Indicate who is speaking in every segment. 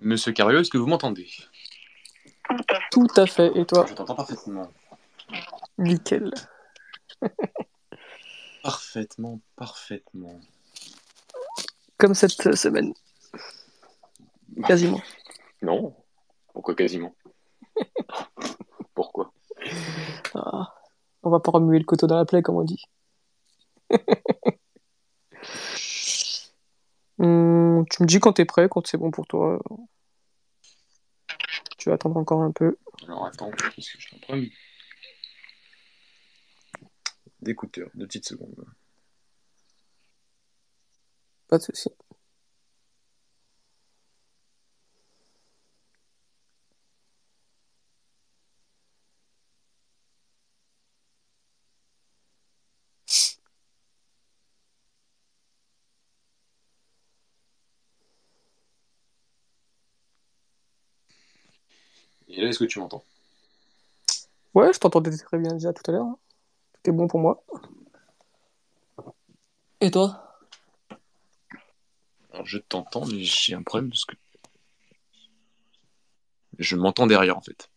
Speaker 1: Monsieur Cario, est-ce que vous m'entendez?
Speaker 2: Tout à fait. Et toi?
Speaker 1: Je t'entends parfaitement.
Speaker 2: Nickel.
Speaker 1: Parfaitement, parfaitement.
Speaker 2: Comme cette semaine. Quasiment.
Speaker 1: Non. Pourquoi quasiment? Pourquoi?
Speaker 2: Ah, on va pas remuer le couteau dans la plaie, comme on dit. Hum, tu me dis quand t'es prêt, quand c'est bon pour toi. Tu vas attendre encore un peu.
Speaker 1: Alors attends, parce que je suis en train d'écouteur, deux petites secondes.
Speaker 2: Pas de souci.
Speaker 1: Et là, est-ce que tu m'entends?
Speaker 2: Ouais, je t'entendais très bien déjà tout à l'heure. hein. Tout est bon pour moi. Et toi?
Speaker 1: Alors je t'entends, mais j'ai un problème parce que je m'entends derrière en fait.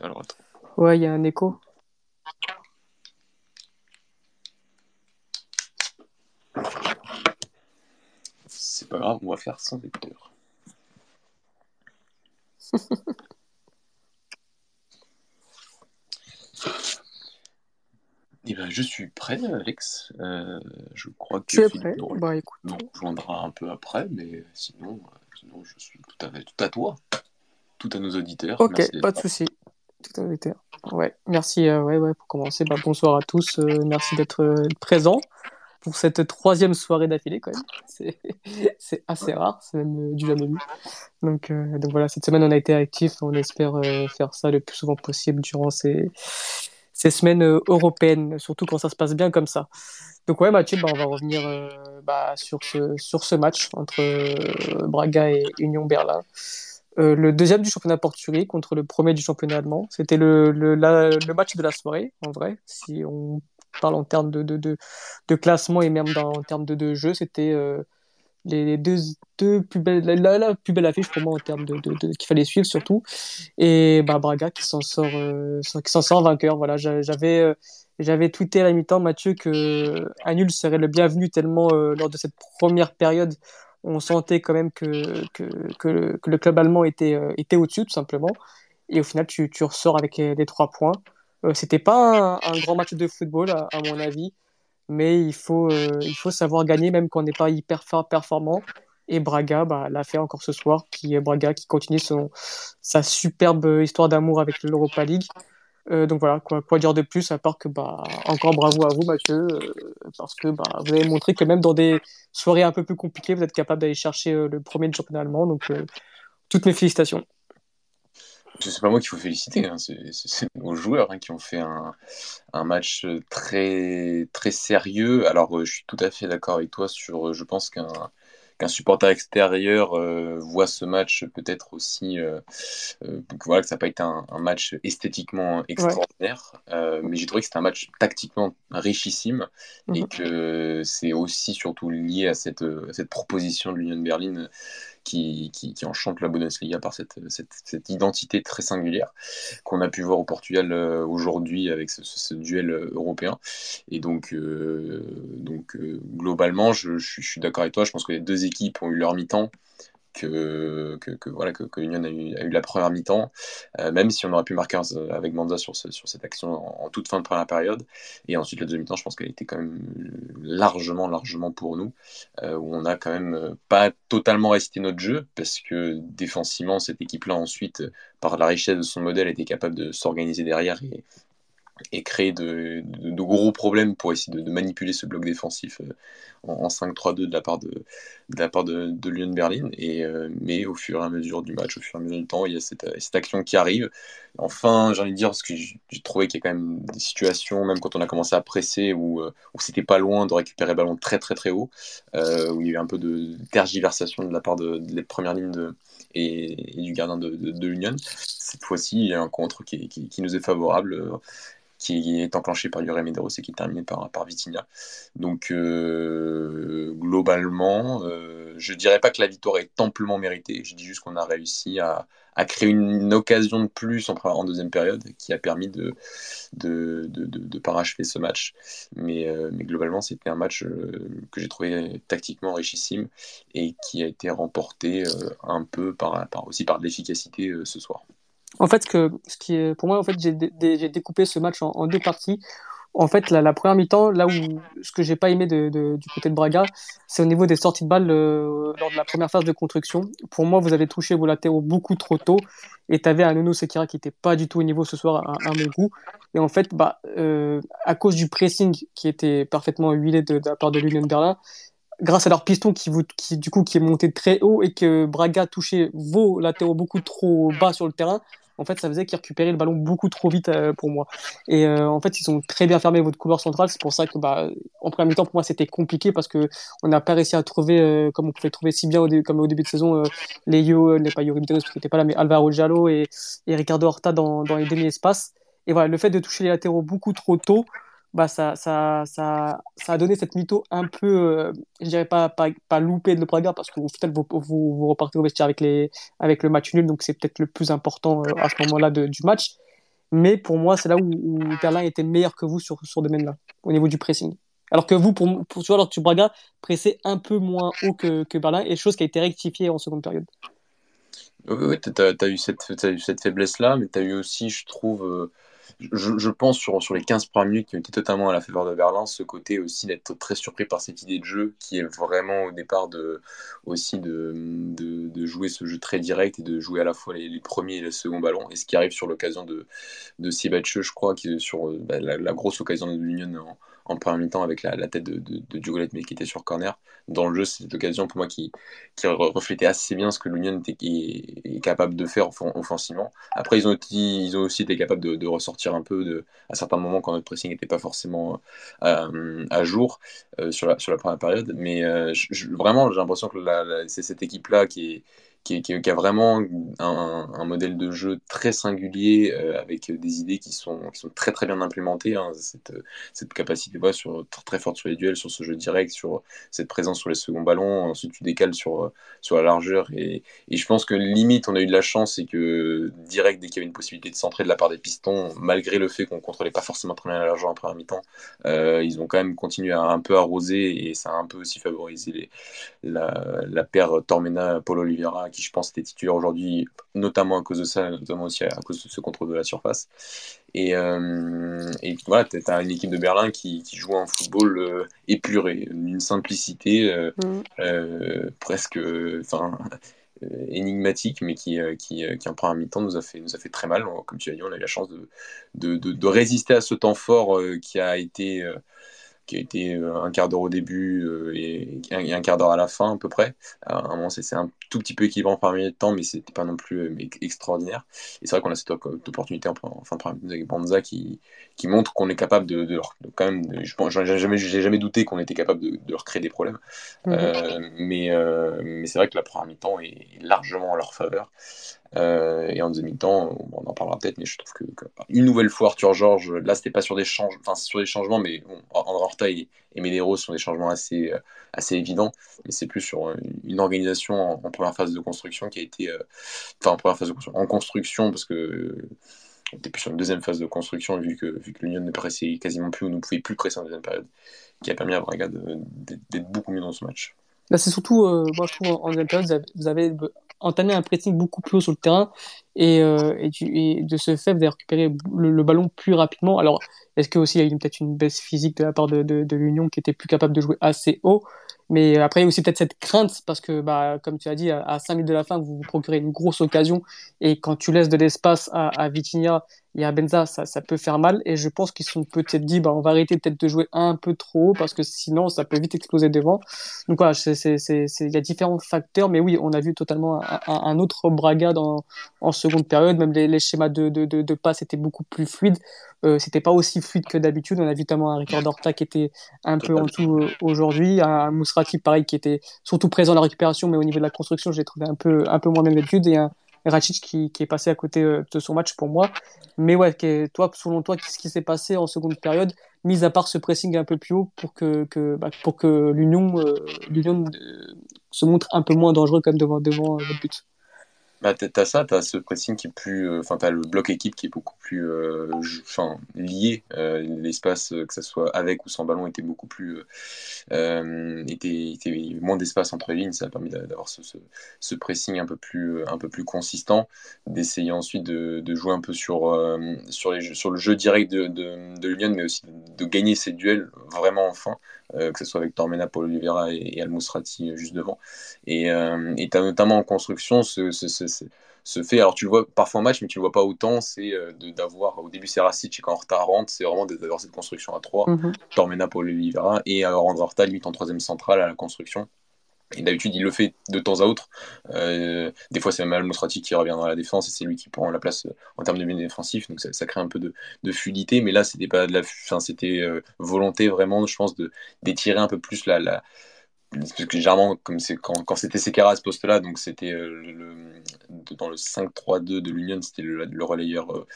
Speaker 1: Alors attends.
Speaker 2: Ouais, il y a un écho.
Speaker 1: C'est pas grave, on va faire sans écouteur. Eh ben, je suis prêt, Alex. Euh, je crois que
Speaker 2: Tu es
Speaker 1: Philippe
Speaker 2: prêt?
Speaker 1: Nous
Speaker 2: Bah
Speaker 1: nous rejoindra un peu après, mais sinon, euh, sinon je suis tout à tout à toi, tout à nos auditeurs.
Speaker 2: Ok,
Speaker 1: Merci
Speaker 2: pas de souci. Tout à fait. Ouais, merci. euh, ouais, ouais, pour commencer, bah, bonsoir à tous. euh, merci d'être présents pour cette troisième soirée d'affilée quand même. C'est, assez rare, c'est même euh, du jamais vu. Donc, euh, donc voilà, cette semaine on a été actifs. On espère euh, faire ça le plus souvent possible durant ces, ces semaines européennes, surtout quand ça se passe bien comme ça. Donc ouais, Mathieu, bah, on va revenir euh, bah, sur ce, sur ce match entre Braga et Union Berlin. Euh, le deuxième du championnat portugais contre le premier du championnat allemand. C'était le, le match de la soirée, en vrai. Si on parle en termes de, de, de, classement et même dans, en termes de, de jeu, c'était euh, les, deux, deux plus belles, la, plus belle affiche pour moi en termes de, qu'il fallait suivre surtout. Et bah, Braga qui s'en sort, euh, qui s'en sort vainqueur. Voilà, J'a- j'avais, euh, j'avais tweeté à la mi-temps, Mathieu, que un nul serait le bienvenu tellement lors de cette première période, on sentait quand même que, que, que, le, club allemand était, était au-dessus, tout simplement. Et au final, tu, tu ressors avec les trois points. Euh, c'était pas un, grand match de football, à, mon avis, mais il faut, euh, il faut savoir gagner, même quand on n'est pas hyper performant. Et Braga bah, l'a fait encore ce soir, qui Braga qui continue son, sa superbe histoire d'amour avec l'Europa League. Euh, donc voilà, quoi, dire de plus à part que bah encore bravo à vous Mathieu, parce que bah vous avez montré que même dans des soirées un peu plus compliquées, vous êtes capable d'aller chercher le premier du championnat allemand. Donc toutes mes félicitations.
Speaker 1: C'est pas moi qu'il faut féliciter, hein, c'est nos joueurs hein, qui ont fait un, un match très, très sérieux. Alors, euh, je suis tout à fait d'accord avec toi sur, euh, je pense qu'un qu'un supporter extérieur euh, voit ce match peut-être aussi, euh, euh, que, voilà, que ça n'a pas été un, un match esthétiquement extraordinaire, euh, mais j'ai trouvé que c'était un match tactiquement richissime et
Speaker 2: Mhm.
Speaker 1: que c'est aussi surtout lié à cette, à cette proposition de l'Union de Berlin qui, enchante la Bundesliga par cette, identité très singulière qu'on a pu voir au Portugal euh, aujourd'hui avec ce, duel euh, européen. Et donc, euh, globalement, je suis d'accord avec toi. Je pense que les deux équipes ont eu leur mi-temps. Que, voilà que, que Union a eu, la première mi-temps, euh, même si on aurait pu marquer un- avec Manza sur, ce- sur cette action en, toute fin de première période. Et ensuite, la deuxième mi-temps, je pense qu'elle était quand même largement, largement pour nous euh, où on a quand même euh, pas totalement récité notre jeu, parce que défensivement, cette équipe-là, ensuite, euh, par la richesse de son modèle, était capable de s'organiser derrière et, et créer de, gros problèmes pour essayer de, manipuler ce bloc défensif euh, en, en 5-3-2 de la part de, la part de, Lyon Berlin. Et, euh, mais au fur et à mesure du match, au fur et à mesure du temps, il y a cette, action qui arrive. Enfin, j'ai envie de dire, parce que j'ai trouvé qu'il y a quand même des situations, même quand on a commencé à presser, où, euh, où c'était pas loin de récupérer le ballon très très très haut, où il y a eu un peu de tergiversation de la part de, la première ligne de, et, du gardien de, l'Union. Cette fois-ci, il y a un contre qui, qui, nous est favorable, qui est enclenché par Yuri Medeiros et qui est terminé par, par Vitinha. Donc, euh, globalement, euh, je dirais pas que la victoire est amplement méritée. Je dis juste qu'on a réussi à, à créer une, occasion de plus en, deuxième période qui a permis de de, de, de, parachever ce match. Mais, euh, mais globalement, c'était un match que j'ai trouvé tactiquement richissime et qui a été remporté un peu par, par aussi par l'efficacité ce soir.
Speaker 2: En fait, ce qui est, pour moi, en fait, j'ai découpé ce match en deux parties en fait, la, première mi-temps, là où ce que j'ai pas aimé du côté de Braga, c'est au niveau des sorties de balles euh, lors de la première phase de construction. Pour moi, vous avez touché vos latéraux beaucoup trop tôt et tu avais un Nuno Sekira qui était pas du tout au niveau ce soir, à, mon goût. Et en fait, bah, euh, à cause du pressing qui était parfaitement huilé de, la part de l'Union Berlin, grâce à leur piston qui, qui, du coup, qui est monté très haut et que Braga touchait vos latéraux beaucoup trop bas sur le terrain, en fait, ça faisait qu'ils récupéraient le ballon beaucoup trop vite euh, pour moi. Et euh, en fait, ils ont très bien fermé votre couloir central. C'est pour ça que, bah, en premier temps, pour moi, c'était compliqué parce que on n'a pas réussi à trouver, euh, comme on pouvait trouver si bien au comme au début de saison, les Yo, les pas Yuri parce qu'il n'était pas là, mais Alvaro Giallo et, et Ricardo Horta dans, dans les demi-espaces. Et voilà, le fait de toucher les latéraux beaucoup trop tôt, bah, ça, ça, ça, a donné cette mytho un peu, euh, je dirais pas, pas, pas loupée de Braga, parce que final, vous, vous, repartez au vestiaire avec, les, avec le match nul, donc c'est peut-être le plus important euh, à ce moment-là du match. Mais pour moi, c'est là où, Berlin était meilleur que vous sur, sur ce domaine-là, au niveau du pressing. Alors que vous, pour, pour, tu vois, alors que Braga pressait un peu moins haut que, que Berlin, et chose qui a été rectifiée en seconde période.
Speaker 1: Oui, oui tu as, eu cette, cette faiblesse-là, mais tu as eu aussi, je trouve, euh, je, pense sur, les 15 premières minutes qui ont été totalement à la faveur de Berlin, ce côté aussi d'être très surpris par cette idée de jeu qui est vraiment au départ de, aussi de, jouer ce jeu très direct et de jouer à la fois les, premiers et les seconds ballons. Et ce qui arrive sur l'occasion de, de je crois, qui est sur bah, la, la, grosse occasion de l'Union en, en première mi-temps avec la, tête de, de, de mais qui était sur corner. Dans le jeu, c'est l'occasion pour moi qui, qui reflétait assez bien ce que l'Union est, capable de faire offensivement. Après, ils ont, ils ont aussi été capables de, ressortir un peu de, à certains moments quand notre pressing n'était pas forcément euh, à jour euh, sur, la, sur la première période. Mais euh, vraiment, j'ai l'impression que c'est cette équipe-là qui est qui, a vraiment un, modèle de jeu très singulier euh, avec des idées qui sont, qui sont très très bien implémentées. Hein. cette, cette, capacité sur, très, forte sur les duels, sur ce jeu direct, sur cette présence sur les seconds ballons. Ensuite, tu décales sur, sur la largeur. Et, je pense que limite, on a eu de la chance et que direct, dès qu'il y avait une possibilité de centrer de la part des pistons, malgré le fait qu'on contrôlait pas forcément très bien la largeur en première mi-temps, euh, ils ont quand même continué à un peu arroser et ça a un peu aussi favorisé les, la, la paire Tormena-Paul Oliveira qui je pense était titulaire aujourd'hui, notamment à cause de ça, notamment aussi à cause de ce contrôle de la surface. Et, euh, et voilà, tu as une équipe de Berlin qui, qui joue un football euh, épuré, d'une simplicité euh, mm. presque enfin, énigmatique, mais qui, qui, qui en première mi-temps nous, a fait, nous a fait très mal. Comme tu as dit, on a eu la chance de, de, de, de résister à ce temps fort qui a été qui a été euh, un quart d'heure au début euh, et un, quart d'heure à la fin à peu près. À un moment, c'est un tout petit peu équilibrant par minute de temps, mais c'était pas non plus euh, extraordinaire. Et c'est vrai qu'on a cette opportunité en, fin de première avec Banza qui, qui montre qu'on est capable de, de, quand même. je j'ai jamais, j'ai jamais douté qu'on était capable de, de, leur créer des problèmes. Mhm. mais mais c'est vrai que la première mi-temps est largement en leur faveur. Euh, et en demi-temps, on en parlera peut-être, mais je trouve que, une nouvelle fois Arthur Georges, là c'était pas sur des changements, enfin sur des changements, mais André Horta et, et sont des changements assez, euh, assez évidents, mais c'est plus sur une organisation en, première phase de construction qui a été, euh, enfin en première phase de construction, en construction parce que on était plus sur une deuxième phase de construction vu que, vu que l'Union ne pressait quasiment plus ou ne pouvait plus presser en deuxième période, qui a permis à Braga d'être beaucoup mieux dans ce match.
Speaker 2: C'est surtout, moi je trouve en deuxième période, vous avez entamer un pressing beaucoup plus haut sur le terrain et, euh, et, et de ce fait, de récupérer le, ballon plus rapidement. Alors, est-ce qu'il y a eu peut-être une baisse physique de la part de, de, de l'Union qui était plus capable de jouer assez haut? Mais après, il y a aussi peut-être cette crainte, parce que, bah, comme tu as dit, à, 5 minutes de la fin, vous vous procurez une grosse occasion, et quand tu laisses de l'espace à, à Vitinha et à Benza, ça, ça peut faire mal, et je pense qu'ils sont peut-être dit, bah, on va arrêter peut-être de jouer un peu trop haut, parce que sinon, ça peut vite exploser devant. Donc voilà, il y a différents facteurs, mais oui, on a vu totalement un, un autre Braga dans, en seconde période, même les, les schémas de, de, de, de passe étaient beaucoup plus fluides. Euh, c'était pas aussi fluide que d'habitude. On a vu notamment un Ricardo Horta qui était un peu en tout euh, aujourd'hui, un Mousrati pareil qui était surtout présent à la récupération, mais au niveau de la construction, j'ai trouvé un peu un peu moins bien d'habitude et un Racic qui, qui, est passé à côté euh, de son match pour moi. Mais ouais, toi, selon toi, qu'est-ce qui s'est passé en seconde période, mis à part ce pressing un peu plus haut pour que, que bah, pour que l'Union l'Union se montre un peu moins dangereux comme devant, devant but?
Speaker 1: Bah, t'as ça, t'as ce pressing qui est plus. Euh, enfin, t'as le bloc équipe qui est beaucoup plus euh, lié. Euh, l'espace, que ce soit avec ou sans ballon, était beaucoup plus. était, moins d'espace entre les lignes. Ça a permis d'avoir ce, pressing un peu plus, un peu plus consistant. D'essayer ensuite de, jouer un peu sur, le jeu direct de, Lyon, mais aussi de, gagner ses duels vraiment enfin. Que ce soit avec Tormena, Paul Oliveira et, et Al juste devant. Et tu as notamment en construction ce, fait. Alors tu le vois parfois en match, mais tu le vois pas autant. C'est euh, d'avoir au début c'est Racic et quand Horta rentre, c'est vraiment d'avoir cette construction à 3 mm Tormena pour Oliveira et Horta limite en troisième centrale à la construction. Et d'habitude, il le fait de temps à autre. Euh, des fois, c'est même Al qui revient dans la défense et c'est lui qui prend la place euh, en termes de milieu défensif. Donc, ça, crée un peu de, de, fluidité. Mais là, c'était pas de la, c'était volonté vraiment, je pense, de d'étirer un peu plus la, parce que généralement, comme quand, c'était Sekera à ce poste-là, donc c'était euh, dans le 5-3-2 de l'Union, c'était le, relayeur euh,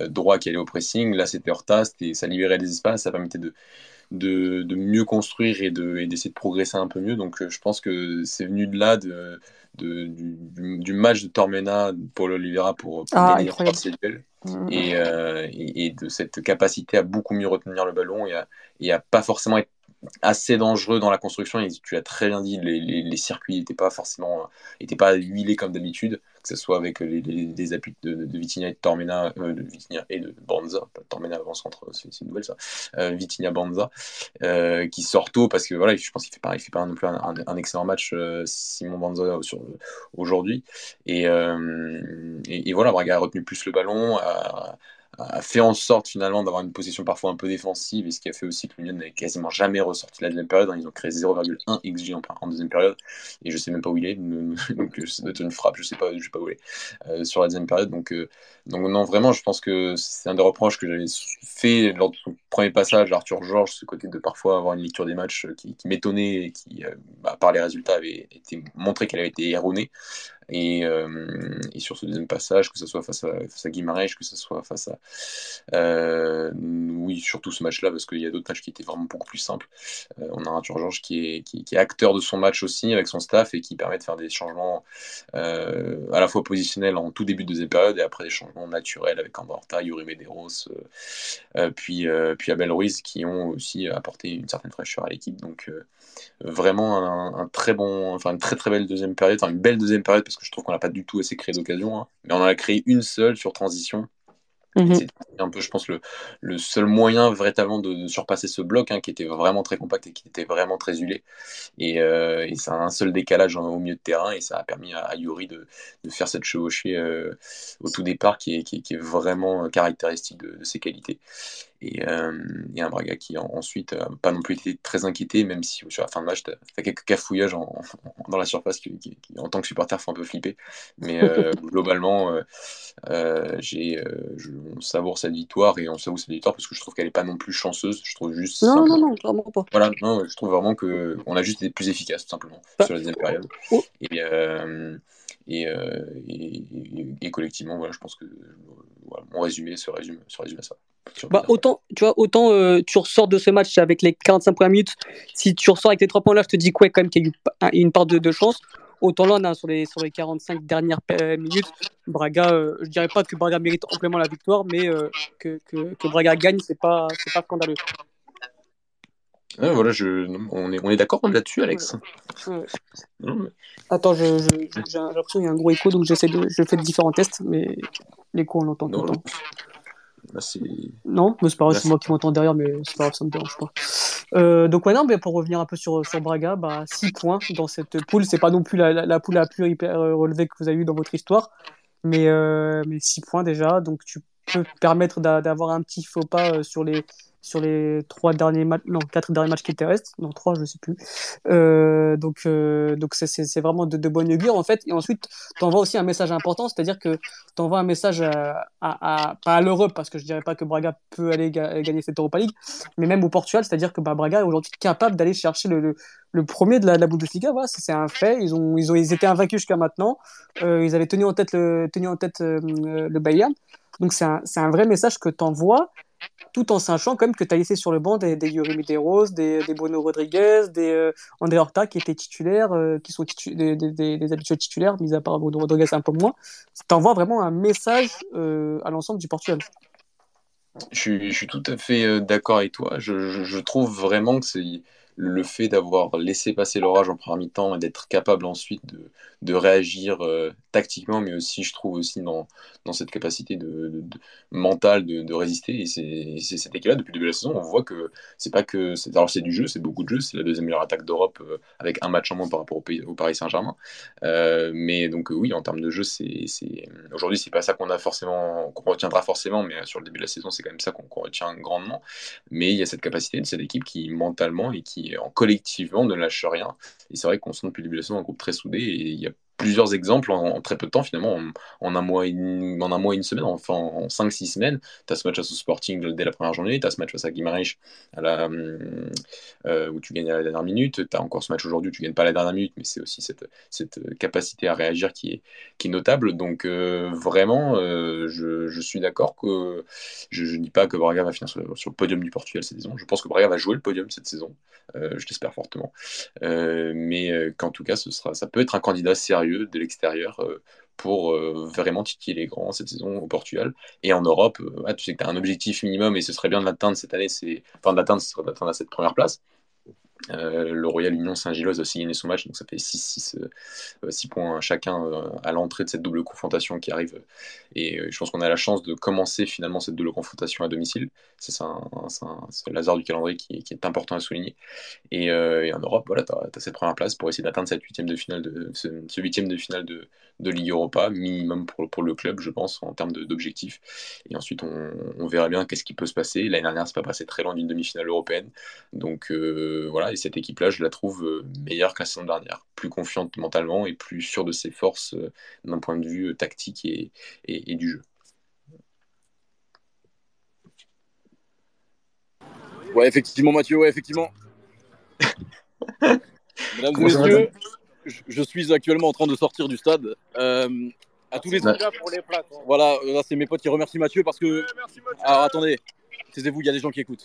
Speaker 1: euh, droit qui allait au pressing. Là, c'était Horta, ça libérait des espaces, ça permettait de, de, de mieux construire et d'essayer de, de, progresser un peu mieux. Donc, je pense que c'est venu de là, de, du, du, match de Tormena pour Oliveira pour, pour ah, gagner duels. Mm. Et, et, de cette capacité à beaucoup mieux retenir le ballon et à, et à pas forcément être assez dangereux dans la construction. Et tu as très bien dit, les, circuits n'étaient pas forcément étaient pas huilés comme d'habitude, que ce soit avec les, appuis de, de, Vitinha et de Tormena, euh, de Vitinha et de Banza, pas Tormena avant centre, c'est une nouvelle ça, euh, Vitinha Banza, euh, qui sort tôt parce que voilà, je pense qu'il fait pas, il fait pas non plus un, excellent match Simon Banza aujourd'hui. Et, voilà, Braga a retenu plus le ballon. A fait en sorte finalement d'avoir une position parfois un peu défensive et ce qui a fait aussi que l'Union n'avait quasiment jamais ressorti la deuxième période. Hein. Ils ont créé 0,1 XG en, deuxième période et je sais même pas où il est. donc doit être une frappe, je sais pas, je sais pas où il est euh, sur la deuxième période. Donc, euh, donc non, vraiment, je pense que c'est un des reproches que j'avais fait lors de son premier passage à Arthur Georges, ce côté de parfois avoir une lecture des matchs qui, m'étonnait et qui, euh, bah, par les résultats, avait été montré qu'elle avait été erronée. Et, euh, et, sur ce deuxième passage, que ce soit face à, face que ce soit face à. Euh, oui, surtout ce match-là, parce qu'il y a d'autres matchs qui étaient vraiment beaucoup plus simples. Euh, on a Arthur Georges qui est, qui, est acteur de son match aussi, avec son staff, et qui permet de faire des changements à la fois positionnels en tout début de deuxième période, et après des changements naturels avec Andorta, Yuri Medeiros, puis, puis Abel Ruiz, qui ont aussi apporté une certaine fraîcheur à l'équipe. Donc, vraiment un, très bon, enfin une très très belle deuxième période, enfin une belle deuxième période que je trouve qu'on n'a pas du tout assez créé d'occasion, hein. mais on en a créé une seule sur transition. Mhm. C'est un peu, je pense, le, le, seul moyen véritablement de, surpasser ce bloc hein, qui était vraiment très compact et qui était vraiment très huilé. Et, euh, et ça a un seul décalage au milieu de terrain et ça a permis à, Yuri de, de, faire cette chevauchée euh, au tout départ qui est, qui, qui est vraiment caractéristique de, de ses qualités. Et, euh, et, un Braga qui ensuite n'a pas non plus été très inquiété, même si sur la fin de match, tu as, quelques cafouillages en, dans la surface qui, en tant que supporter, font un peu flipper. Mais euh, globalement, euh, euh j'ai, on savoure cette victoire et on savoure cette victoire parce que je trouve qu'elle n'est pas non plus chanceuse. Je trouve juste.
Speaker 2: Non, non, non, vraiment pas.
Speaker 1: Voilà, non, je trouve vraiment qu'on a juste été plus efficace, tout simplement, bah, sur la deuxième période. Oh. Et, et, et, collectivement, voilà, je pense que mon résumé se résume, se résume à ça.
Speaker 2: Bah, autant, tu vois, autant euh, tu ressors de ce match avec les 45 premières minutes. Si tu ressors avec les 3 points là, je te dis quoi, quand même qu'il y a eu une part de, de chance. Autant là, on a, sur, les, sur les 45 dernières euh, minutes, Braga, euh, je dirais pas que Braga mérite amplement la victoire, mais que, que, que, Braga gagne, c'est pas, c'est pas scandaleux.
Speaker 1: voilà, je, on est, on est d'accord là-dessus, Alex.
Speaker 2: Attends, j'ai l'impression qu'il y a un gros écho, donc j'essaie de, je fais différents tests, mais l'écho, on l'entend tout le temps. Non, mais c'est pas grave, c'est moi qui m'entends derrière, mais c'est pas grave, ça me dérange pas. Euh, donc, ouais, non, mais pour revenir un peu sur, sur Braga, bah, 6 points dans cette poule. C'est pas non plus la, la, poule la plus hyper euh, relevée que vous avez eu dans votre histoire, mais, euh, mais 6 points déjà. Donc, tu peux te permettre d'avoir un petit faux pas sur les, sur les trois derniers matchs, non, quatre derniers matchs qui te restent, non, trois, je sais plus. Euh, donc, euh, donc c'est vraiment de, de bonne augure, en fait. Et ensuite, tu envoies aussi un message important, c'est-à-dire que tu envoies un message à, à, l'Europe, parce que je dirais pas que Braga peut aller gagner cette Europa League, mais même au Portugal, c'est-à-dire que bah, Braga est aujourd'hui capable d'aller chercher le, le, premier de la, de Bundesliga. Voilà, c'est un fait. Ils ont, ils ont, ils étaient invaincus jusqu'à maintenant. Euh, ils avaient tenu en tête le, tenu en tête le Bayern. Donc c'est un, un vrai message que tu envoies tout en sachant quand même que tu as laissé sur le banc des, des Yuri des, des Bono Rodriguez, des euh, André Horta qui étaient titulaires, euh, qui sont des, des, habitués titulaires, mis à part Bono Rodriguez un peu moins. Tu envoies vraiment un message euh, à l'ensemble du Portugal.
Speaker 1: Je suis, tout à fait d'accord avec toi. Je trouve vraiment que c'est le fait d'avoir laissé passer l'orage en première mi-temps et d'être capable ensuite de, de réagir euh, tactiquement, mais aussi, je trouve, aussi dans, dans cette capacité de, de, mentale de, de, résister. Et c'est cette équipe-là, depuis le début de la saison, on voit que c'est pas que. Alors, c'est du jeu, c'est beaucoup de jeu, c'est la deuxième meilleure attaque d'Europe euh, avec un match en moins par rapport au, au Paris Saint-Germain. Euh, mais donc, oui, en termes de jeu, c'est aujourd'hui, c'est pas ça qu'on a forcément, qu'on retiendra forcément, mais sur le début de la saison, c'est quand même ça qu'on retient grandement. Mais il y a cette capacité de cette équipe qui, mentalement et qui en collectivement ne lâche rien. Et c'est vrai qu'on sent depuis le début un groupe très soudé et il y a plusieurs exemples en, très peu de temps, finalement, en, un, mois en un mois et une semaine, enfin en 5-6 semaines. Tu as ce match face au Sporting dès la première journée, tu as ce match face à Guimarães la, euh, où tu gagnes à la dernière minute, tu as encore ce match aujourd'hui où tu gagnes pas à la dernière minute, mais c'est aussi cette, cette capacité à réagir qui est, qui notable. Donc euh, vraiment, euh, je, je, suis d'accord que je ne dis pas que Braga va finir sur le, sur le, podium du Portugal cette saison. Je pense que Braga va jouer le podium cette saison, je l'espère fortement. mais qu'en tout cas, ce sera, ça peut être un candidat sérieux de l'extérieur euh, pour euh, vraiment titiller les grands cette saison au Portugal. Et en Europe, euh, tu sais que tu as un objectif minimum et ce serait bien de l'atteindre cette année, c'est enfin d'atteindre, d'atteindre cette première place. Euh, le Royal Union Saint-Gilloise a aussi gagné son match, donc ça fait 6, euh, points chacun euh, à l'entrée de cette double confrontation qui arrive. Et je pense qu'on a la chance de commencer finalement cette double confrontation à domicile. C'est un, un, hasard du calendrier qui, est important à souligner. Et, en Europe, voilà, tu as, cette première place pour essayer d'atteindre cette huitième de finale de, ce, huitième de finale de, Ligue Europa, minimum pour, le club, je pense, en termes d'objectifs. Et ensuite, on, on verra bien qu'est-ce qui peut se passer. L'année dernière, c'est pas passé très loin d'une demi-finale européenne. Donc voilà, cette équipe-là, je la trouve euh, meilleure que la saison dernière, plus confiante mentalement et plus sûre de ses forces euh, d'un point de vue euh, tactique et, et, du jeu.
Speaker 3: Ouais, effectivement, Mathieu, ouais, effectivement. Mesdames et messieurs, je, suis actuellement en train de sortir du stade. à tous les
Speaker 4: ouais. pour les places. Hein.
Speaker 3: Voilà, là c'est mes potes qui remercient Mathieu parce que. Alors attendez, taisez-vous, il y a des gens qui écoutent.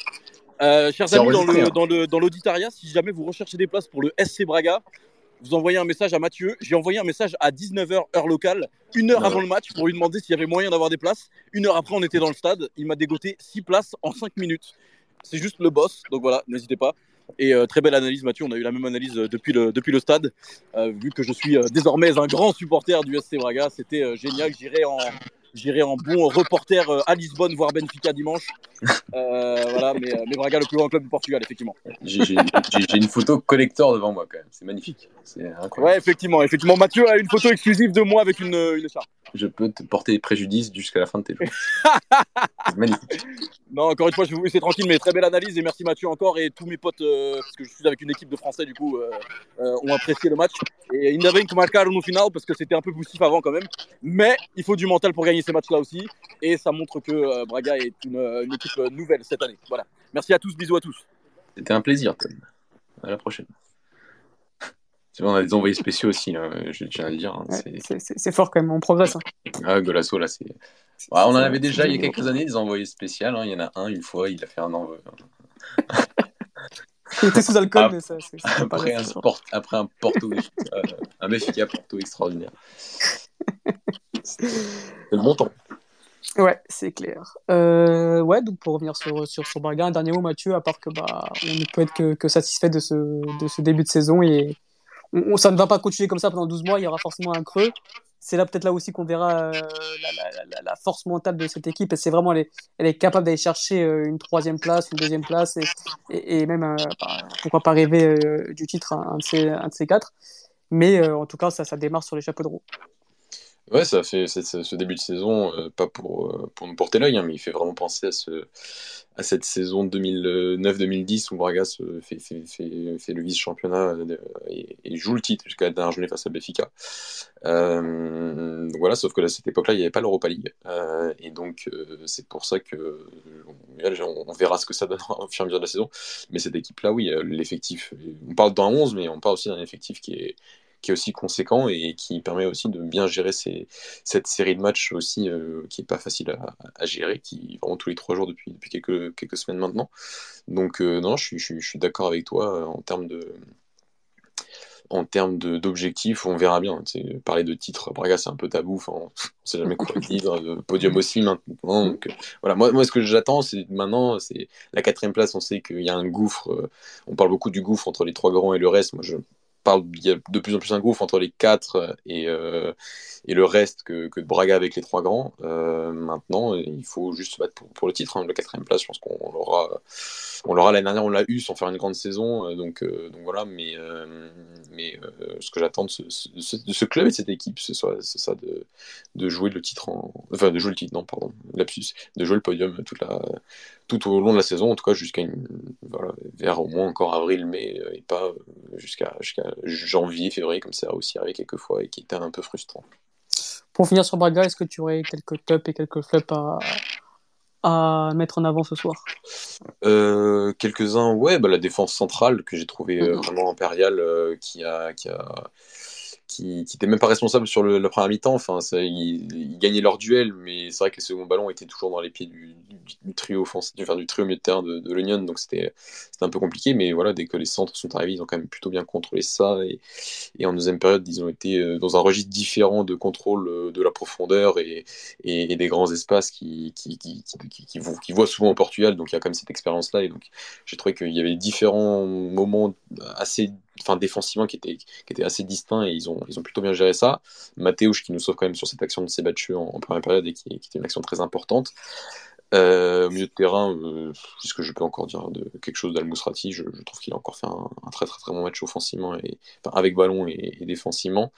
Speaker 3: Euh, chers amis, dans, le, dans, le, dans l'auditariat, si jamais vous recherchez des places pour le SC Braga, vous envoyez un message à Mathieu. J'ai envoyé un message à 19h heure locale, une heure avant le match, pour lui demander s'il y avait moyen d'avoir des places. Une heure après, on était dans le stade. Il m'a dégoté 6 places en 5 minutes. C'est juste le boss, donc voilà, n'hésitez pas. Et euh, très belle analyse, Mathieu. On a eu la même analyse euh, depuis le, depuis le stade. vu que je suis désormais un grand supporter du SC Braga, c'était génial. J'irai en, J'irai en bon reporter euh, à Lisbonne voir Benfica dimanche. Euh, voilà, mais, euh, mais, Braga, le plus grand club du Portugal, effectivement.
Speaker 1: J'ai une photo collector devant moi quand même. C'est magnifique. C'est incroyable.
Speaker 3: Ouais, effectivement, effectivement. Mathieu a une photo exclusive de moi avec une, une écharpe.
Speaker 1: Je peux te porter préjudice jusqu'à la fin de tes jours. C'est magnifique.
Speaker 3: Non, encore une fois, je vais vous laisser tranquille, mais très belle analyse et merci Mathieu encore et tous mes potes, parce que je suis avec une équipe de Français du coup, ont apprécié le match. Et il n'avait que marquer au final parce que c'était un peu poussif avant quand même. Mais il faut du mental pour gagner ces matchs-là aussi. Et ça montre que euh, Braga est une, euh, une, équipe nouvelle cette année. Voilà. Merci à tous, bisous à tous.
Speaker 1: C'était un plaisir, Tom. À la prochaine. On a des envoyés spéciaux aussi, hein, je tiens à le dire. Hein,
Speaker 2: c'est fort quand même, on progresse. Hein.
Speaker 1: Ah, Golasso, là, c'est. on en avait déjà il y a quelques années des envoyés spéciaux. Hein. Il y en a un, une fois, il a fait un envoi.
Speaker 2: il était sous alcool, mais ça.
Speaker 1: après, un sport, après un Porto, euh, un Benfica Porto extraordinaire. Le montant.
Speaker 2: Ouais, c'est clair. Euh, ouais, donc pour revenir sur, sur, sur Braga, un dernier mot, Mathieu, à part que bah, on ne peut être que, satisfait de ce, de ce début de saison et ça ne va pas continuer comme ça pendant 12 mois, il y aura forcément un creux. C'est là peut-être là aussi qu'on verra euh, la, force mentale de cette équipe c'est vraiment elle est, capable d'aller chercher euh, une troisième place, une deuxième place et, même bah, pourquoi pas rêver du titre un, de ces, un de ces quatre. Mais en tout cas, ça, ça démarre sur les chapeaux de roue.
Speaker 1: Ouais, ça fait ce début de saison, euh, pas pour, euh, pour nous porter l'œil, hein, mais il fait vraiment penser à, ce, à cette saison 2009-2010 où Braga fait, fait, fait, fait, le vice-championnat euh, et, joue le titre jusqu'à la dernière journée face à Béfica. donc voilà, sauf que à cette époque-là, il n'y avait pas l'Europa League. et donc, c'est pour ça que on, verra ce que ça donne au fur et à mesure de la saison. Mais cette équipe-là, oui, l'effectif, on parle d'un 11, mais on parle aussi d'un effectif qui est qui est aussi conséquent et qui permet aussi de bien gérer ces, cette série de matchs aussi qui est pas facile à, à, gérer, qui vraiment tous les trois jours depuis, depuis quelques, quelques semaines maintenant. Donc non, je suis, je suis d'accord avec toi en termes de en termes d'objectifs, on verra bien. parler de titre, Braga, c'est un peu tabou. On sait jamais quoi dire. Podium aussi maintenant. Donc, voilà. Moi, moi, ce que j'attends, c'est maintenant, c'est la quatrième place. On sait qu'il y a un gouffre. Euh, on parle beaucoup du gouffre entre les trois grands et le reste. Moi, je il y a de plus en plus un gouffre entre les quatre et, euh, et le reste que, que, de Braga avec les trois grands. Euh, maintenant, il faut juste se battre pour, pour le titre. Hein. La quatrième place, je pense qu'on l'aura, on l'aura l'année dernière, on l'a eu sans faire une grande saison. Euh, donc, euh, donc voilà, mais, euh, mais ce que j'attends de ce, club et de cette équipe, c'est ça, de, de, jouer le titre en, enfin de jouer le titre, non, pardon, lapsus, de jouer le podium toute la, tout au long de la saison, en tout cas jusqu'à voilà, vers au moins encore avril-mai et pas jusqu'à jusqu'à janvier, février, comme ça aussi arrivé quelques fois et qui était un peu frustrant.
Speaker 2: Pour finir sur Braga, est-ce que tu aurais quelques tops et quelques flops à, à mettre en avant ce soir?
Speaker 1: Euh, Quelques-uns, ouais, bah, la défense centrale que j'ai trouvé euh, mm-hmm. vraiment impériale, euh, qui a, qui a qui n'étaient même pas responsables sur le, la première mi-temps. Enfin, ils, gagnaient leur duel, mais c'est vrai que les seconds ballons étaient toujours dans les pieds du, trio offensif, du, trio milieu de terrain de, de donc c'était un peu compliqué. Mais voilà, dès que les centres sont arrivés, ils ont quand même plutôt bien contrôlé ça. Et, en deuxième période, ils ont été euh, dans un registre différent de contrôle euh, de la profondeur et, des grands espaces qui, qui, voient souvent au Portugal. Donc il y a quand même cette expérience-là. Et donc j'ai trouvé qu'il y avait différents moments assez enfin défensivement qui était, qui était assez distinct et ils ont, ils ont plutôt bien géré ça. Mathéouche qui nous sauve quand même sur cette action de s'est battu en, première période et qui, était une action très importante. Euh, au milieu de terrain, euh, ce je peux encore dire de quelque chose d'Al-Mousrati, je, je, trouve qu'il a encore fait un, très très très bon match offensivement et avec ballon et, défensivement.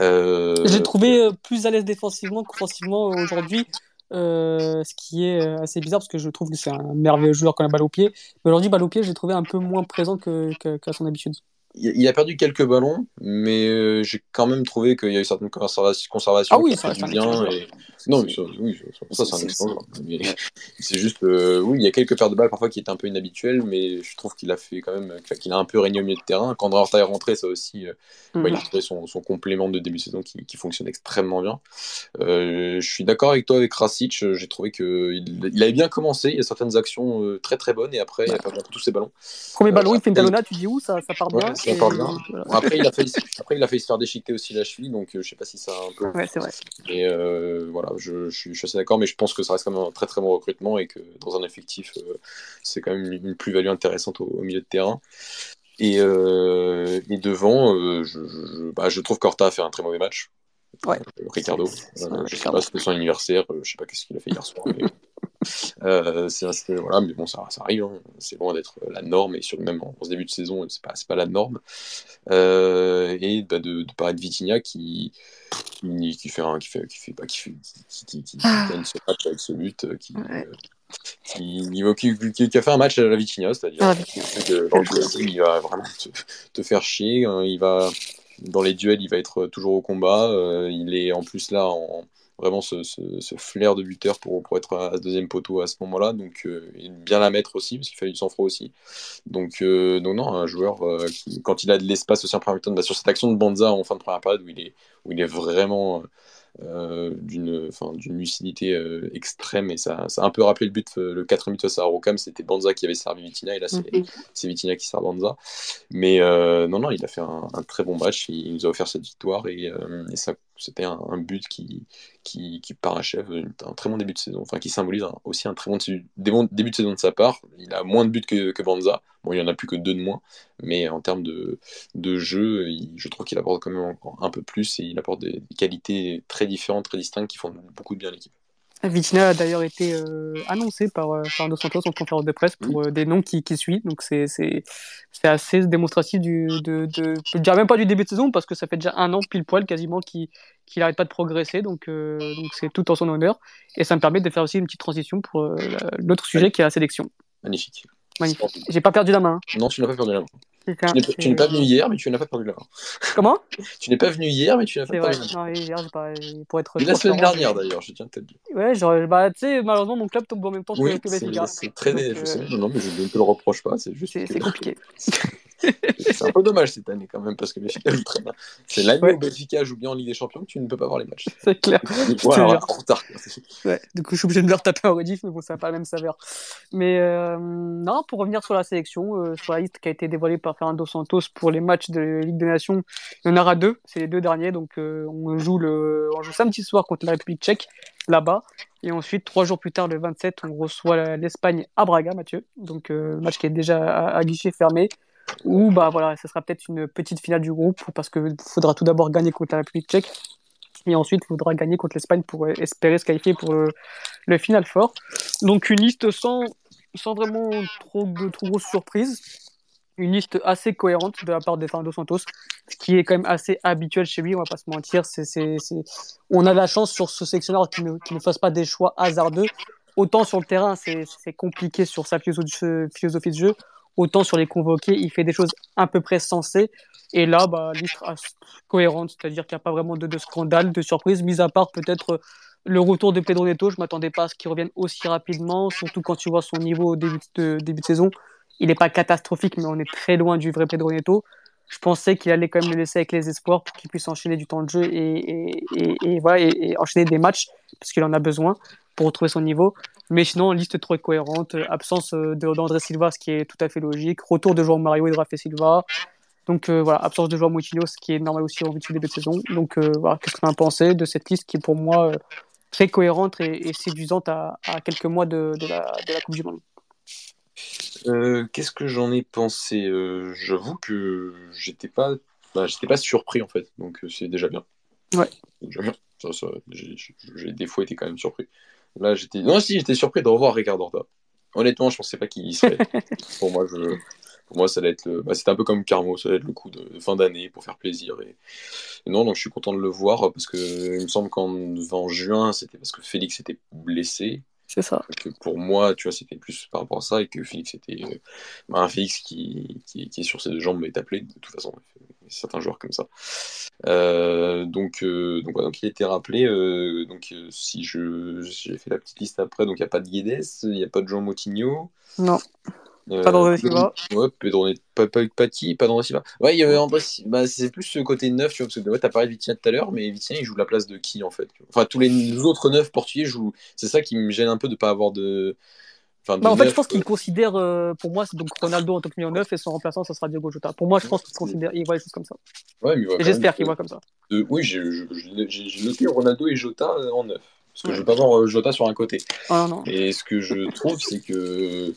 Speaker 2: Euh... J'ai trouvé euh, plus à l'aise défensivement qu'offensivement aujourd'hui. Euh, ce qui est assez bizarre parce que je trouve que c'est un merveilleux joueur quand il a balle au pied. Mais aujourd'hui, balle au pied, j'ai trouvé un peu moins présent qu'à que son habitude
Speaker 1: il a perdu quelques ballons, mais euh, j'ai quand même trouvé qu'il y a eu certaines conservations
Speaker 2: ah oui, ça
Speaker 1: du bien. Et... Non, mais ça, oui, ça, c'est un excellent C'est juste, euh, oui, il y a quelques paires de balles parfois qui étaient un peu inhabituelles, mais je trouve qu'il a fait quand même, qu'il a un peu régné au milieu de terrain. Quand Horta est rentré, ça aussi, euh, bah, il a mhm. trouvé son, son, complément de début de saison qui, qui fonctionne extrêmement bien. je suis d'accord avec toi avec Rasic, j'ai trouvé qu'il il avait bien commencé, il y a certaines actions très très bonnes, et après, il a perdu tous ses ballons.
Speaker 2: Premier ballon, il fait une talonnade, tu dis où ça, ça part bien?
Speaker 1: Après, il a failli, après, il a failli se faire déchiqueter aussi la cheville, donc euh, je sais pas si ça a un peu.
Speaker 2: Ouais, c'est vrai.
Speaker 1: Et euh, voilà, je, je, suis assez d'accord, mais je pense que ça reste quand même un très très bon recrutement et que dans un effectif, euh, c'est quand même une plus-value intéressante au, milieu de terrain. Et, et devant, je, bah, je, trouve qu'Horta a fait un très mauvais match.
Speaker 2: Ouais.
Speaker 1: Ricardo. je sais pas, c'était son anniversaire, je sais pas qu'est-ce qu'il a fait hier soir. Mais... Euh, c'est voilà, mais bon, ça, ça arrive. Hein. C'est loin d'être la norme et sur même en, ce début de saison, c'est pas, pas la norme. Euh, et bah, de, de parler de Vitinha qui, qui, qui, fait un, qui fait qui fait bah, qui fait qui, qui, qui, ah. gagne ce match avec ce but euh, qui, ouais. euh, qui, qui, qui, a fait un match à la Vitinha, c'est-à-dire ah, que dans le il va vraiment te, te faire chier. Hein. Il va dans les duels, il va être toujours au combat. Euh, il est en plus là en vraiment ce, flair de buteur pour, pour être à ce deuxième poteau à ce moment-là. Donc, euh, bien la mettre aussi, parce qu'il fallait du sang-froid aussi. Donc, euh, non, un joueur euh, quand il a de l'espace aussi en première mi-temps, bah, sur cette action de Banza en fin de première période où il est, où il est vraiment d'une d'une lucidité euh, extrême. Et ça, ça a un peu rappelé le but euh, le 4 minutes face à Rocam c'était Banza qui avait servi Vitina et là c'est mm Vitina qui sert Banza. Mais non non il a fait un, un, très bon match. Il, nous a offert cette victoire. Et, et ça c'était un, un, but qui, qui, parachève un très bon début de saison enfin qui symbolise aussi un très bon début de saison de sa part il a moins de buts que, que Banza bon il y en a plus que deux de moins mais en termes de, jeu je trouve qu'il apporte quand même encore un peu plus et il apporte des, des qualités très différentes, très distinctes qui font beaucoup de bien à l'équipe.
Speaker 2: Vitina a d'ailleurs été euh, annoncé par, euh, par Dos Santos en conférence de presse pour euh, des noms qui, qui suivent. Donc c'est assez démonstratif du, de, de, je dirais même pas du début de saison parce que ça fait déjà un an pile poil quasiment qu'il qu n'arrête pas de progresser. Donc donc c'est tout en son honneur. Et ça me permet de faire aussi une petite transition pour l'autre sujet qui est la sélection.
Speaker 1: Magnifique.
Speaker 2: Magnifique. J'ai pas perdu la main.
Speaker 1: Non, tu n'as pas perdu la main. Tu n'es pas venu hier, mais tu n'as pas perdu la main.
Speaker 2: Comment?
Speaker 1: Tu n'es pas venu hier, mais tu n'as pas perdu
Speaker 2: la main. Non, hier, j'ai pas. Pour être.
Speaker 1: la semaine dernière, d'ailleurs, je tiens à te dire.
Speaker 2: Ouais, genre, bah, tu sais, malheureusement, mon club tombe en même temps
Speaker 1: oui, que, que C'est très. Donc, je sais, non, mais je ne te le reproche pas, c'est juste.
Speaker 2: C'est compliqué.
Speaker 1: c'est un peu dommage cette année quand même parce que Benfica joue très bien. C'est l'année où Benfica joue bien en Ligue des Champions que tu ne peux pas voir les matchs.
Speaker 2: C'est clair.
Speaker 1: Voilà, en retard.
Speaker 2: Ouais, du coup, je suis obligé de me retaper en rediff, mais bon, ça n'a pas la même saveur. Mais euh, non, pour revenir sur la sélection, euh, sur la liste qui a été dévoilée par Fernando Santos pour les matchs de Ligue des Nations, il y en aura deux. C'est les deux derniers. Donc, euh, on, joue le, on joue samedi soir contre la République tchèque là-bas. Et ensuite, trois jours plus tard, le 27, on reçoit l'Espagne à Braga, Mathieu. Donc, euh, match qui est déjà à, guichet fermé. Ou, bah voilà, ça sera peut-être une petite finale du groupe, parce qu'il faudra tout d'abord gagner contre la République tchèque. Et ensuite, il faudra gagner contre l'Espagne pour espérer se qualifier pour le, final fort. Donc, une liste sans, sans vraiment trop de trop grosses surprises une liste assez cohérente de la part de Fernando Santos, ce qui est quand même assez habituel chez lui, on va pas se mentir. On a la chance sur ce sectionneur qui ne, ne fasse pas des choix hasardeux. Autant sur le terrain, c'est compliqué sur sa philosophie de jeu, autant sur les convoqués, il fait des choses à peu près sensées. Et là, bah, liste cohérente, c'est-à-dire qu'il n'y a pas vraiment de, scandale, de surprise, mis à part peut-être le retour de Pedro Neto. Je m'attendais pas à ce qu'il revienne aussi rapidement, surtout quand tu vois son niveau au début de, début de saison il n'est pas catastrophique, mais on est très loin du vrai Pedro Neto. Je pensais qu'il allait quand même le laisser avec les espoirs pour qu'il puisse enchaîner du temps de jeu et, et, et, voilà, et, enchaîner des matchs, parce qu'il en a besoin pour retrouver son niveau. Mais sinon, liste trop cohérente, absence euh, d'André Silva, ce qui est tout à fait logique, retour de João Mario et de Rafa Silva. Donc euh, voilà, absence de João Moutinho, ce qui est normal aussi en vue de début de saison. Donc euh, voilà, qu'est-ce qu'on a pensé de cette liste qui est pour moi très cohérente et, séduisante à, à, quelques mois de, de, la, de la Coupe du Monde?
Speaker 1: Euh, Qu'est-ce que j'en ai pensé? Euh, J'avoue que j'étais pas, bah, j'étais pas surpris en fait, donc euh, c'est déjà bien.
Speaker 2: Ouais.
Speaker 1: j'ai des fois été quand même surpris. Là, j'étais, non, si, j'étais surpris de revoir Ricardo Horta. Honnêtement, je pensais pas qu'il y serait. pour moi, je... pour moi, ça allait être le... bah, c'était un peu comme Carmo, ça allait être le coup de fin d'année pour faire plaisir. Et... non, donc je suis content de le voir parce que il me semble qu'en juin, c'était parce que Félix était blessé
Speaker 2: c'est ça.
Speaker 1: Que pour moi, tu vois, c'était plus par rapport à ça et que Félix était euh, bah, un Félix qui, qui, qui, est sur ses deux jambes est appelé de toute façon. Certains joueurs comme ça. Euh, donc, euh, donc, donc, il a été rappelé. donc, si je j'ai fait la petite liste après, donc il n'y a pas de Guedes, il n'y a pas de Jean Motigno.
Speaker 2: Non. Euh, pas d'André Silva.
Speaker 1: Ouais, Pedro, pas, pas Pati, pas d'André Silva. Ouais, il y avait André bah, c'est plus ce côté neuf, tu vois, parce que ouais, t'as parlé de Vitinha tout à l'heure, mais Vitinha, il joue la place de qui, en fait Enfin, tous les autres neufs portugais jouent. C'est ça qui me gêne un peu de pas avoir de.
Speaker 2: Enfin, bah, en fait, je pense qu'il considère, euh, pour moi, donc Ronaldo en tant que milieu neuf et son remplaçant, ça sera Diego Jota. Pour moi, je pense qu'il considère, il voit les choses comme ça.
Speaker 1: Ouais, mais
Speaker 2: j'espère qu'il voit comme ça.
Speaker 1: oui, j'ai noté Ronaldo et Jota euh, en neuf. Parce que je veux pas voir Jota sur un côté.
Speaker 2: Ah, non.
Speaker 1: Et ce que je trouve, c'est que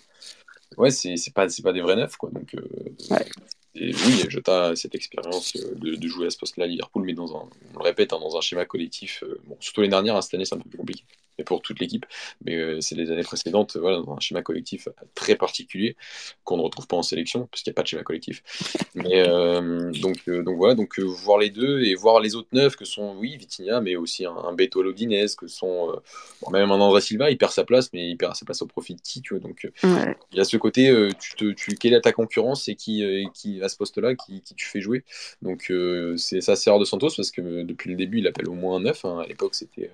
Speaker 1: ouais, c'est pas, pas des vrais neufs. Quoi. Donc, euh, et oui, Jota cette expérience euh, de, de, jouer à ce poste-là à Liverpool, mais dans un, on le répète, hein, dans un schéma collectif. Euh, bon, surtout les dernières, hein, cette année, c'est un peu plus compliqué et pour toute l'équipe. Mais euh, c'est les années précédentes, voilà, dans un schéma collectif très particulier qu'on ne retrouve pas en sélection, puisqu'il n'y a pas de schéma collectif. Mais euh, donc, euh, donc voilà, donc voir les deux et voir les autres neufs que sont, oui, Vitinha, mais aussi un, un Beto Lodinez, que sont bon, même un André Silva, il perd sa place, mais il perd sa place au profit de qui, tu vois. Donc il y a ce côté, tu te, tu, quelle est ta concurrence et qui, qui à ce poste-là, qui, qui, tu fais jouer. Donc c'est ça, c'est de Santos parce que depuis le début, il appelle au moins un neuf. Hein. À l'époque, c'était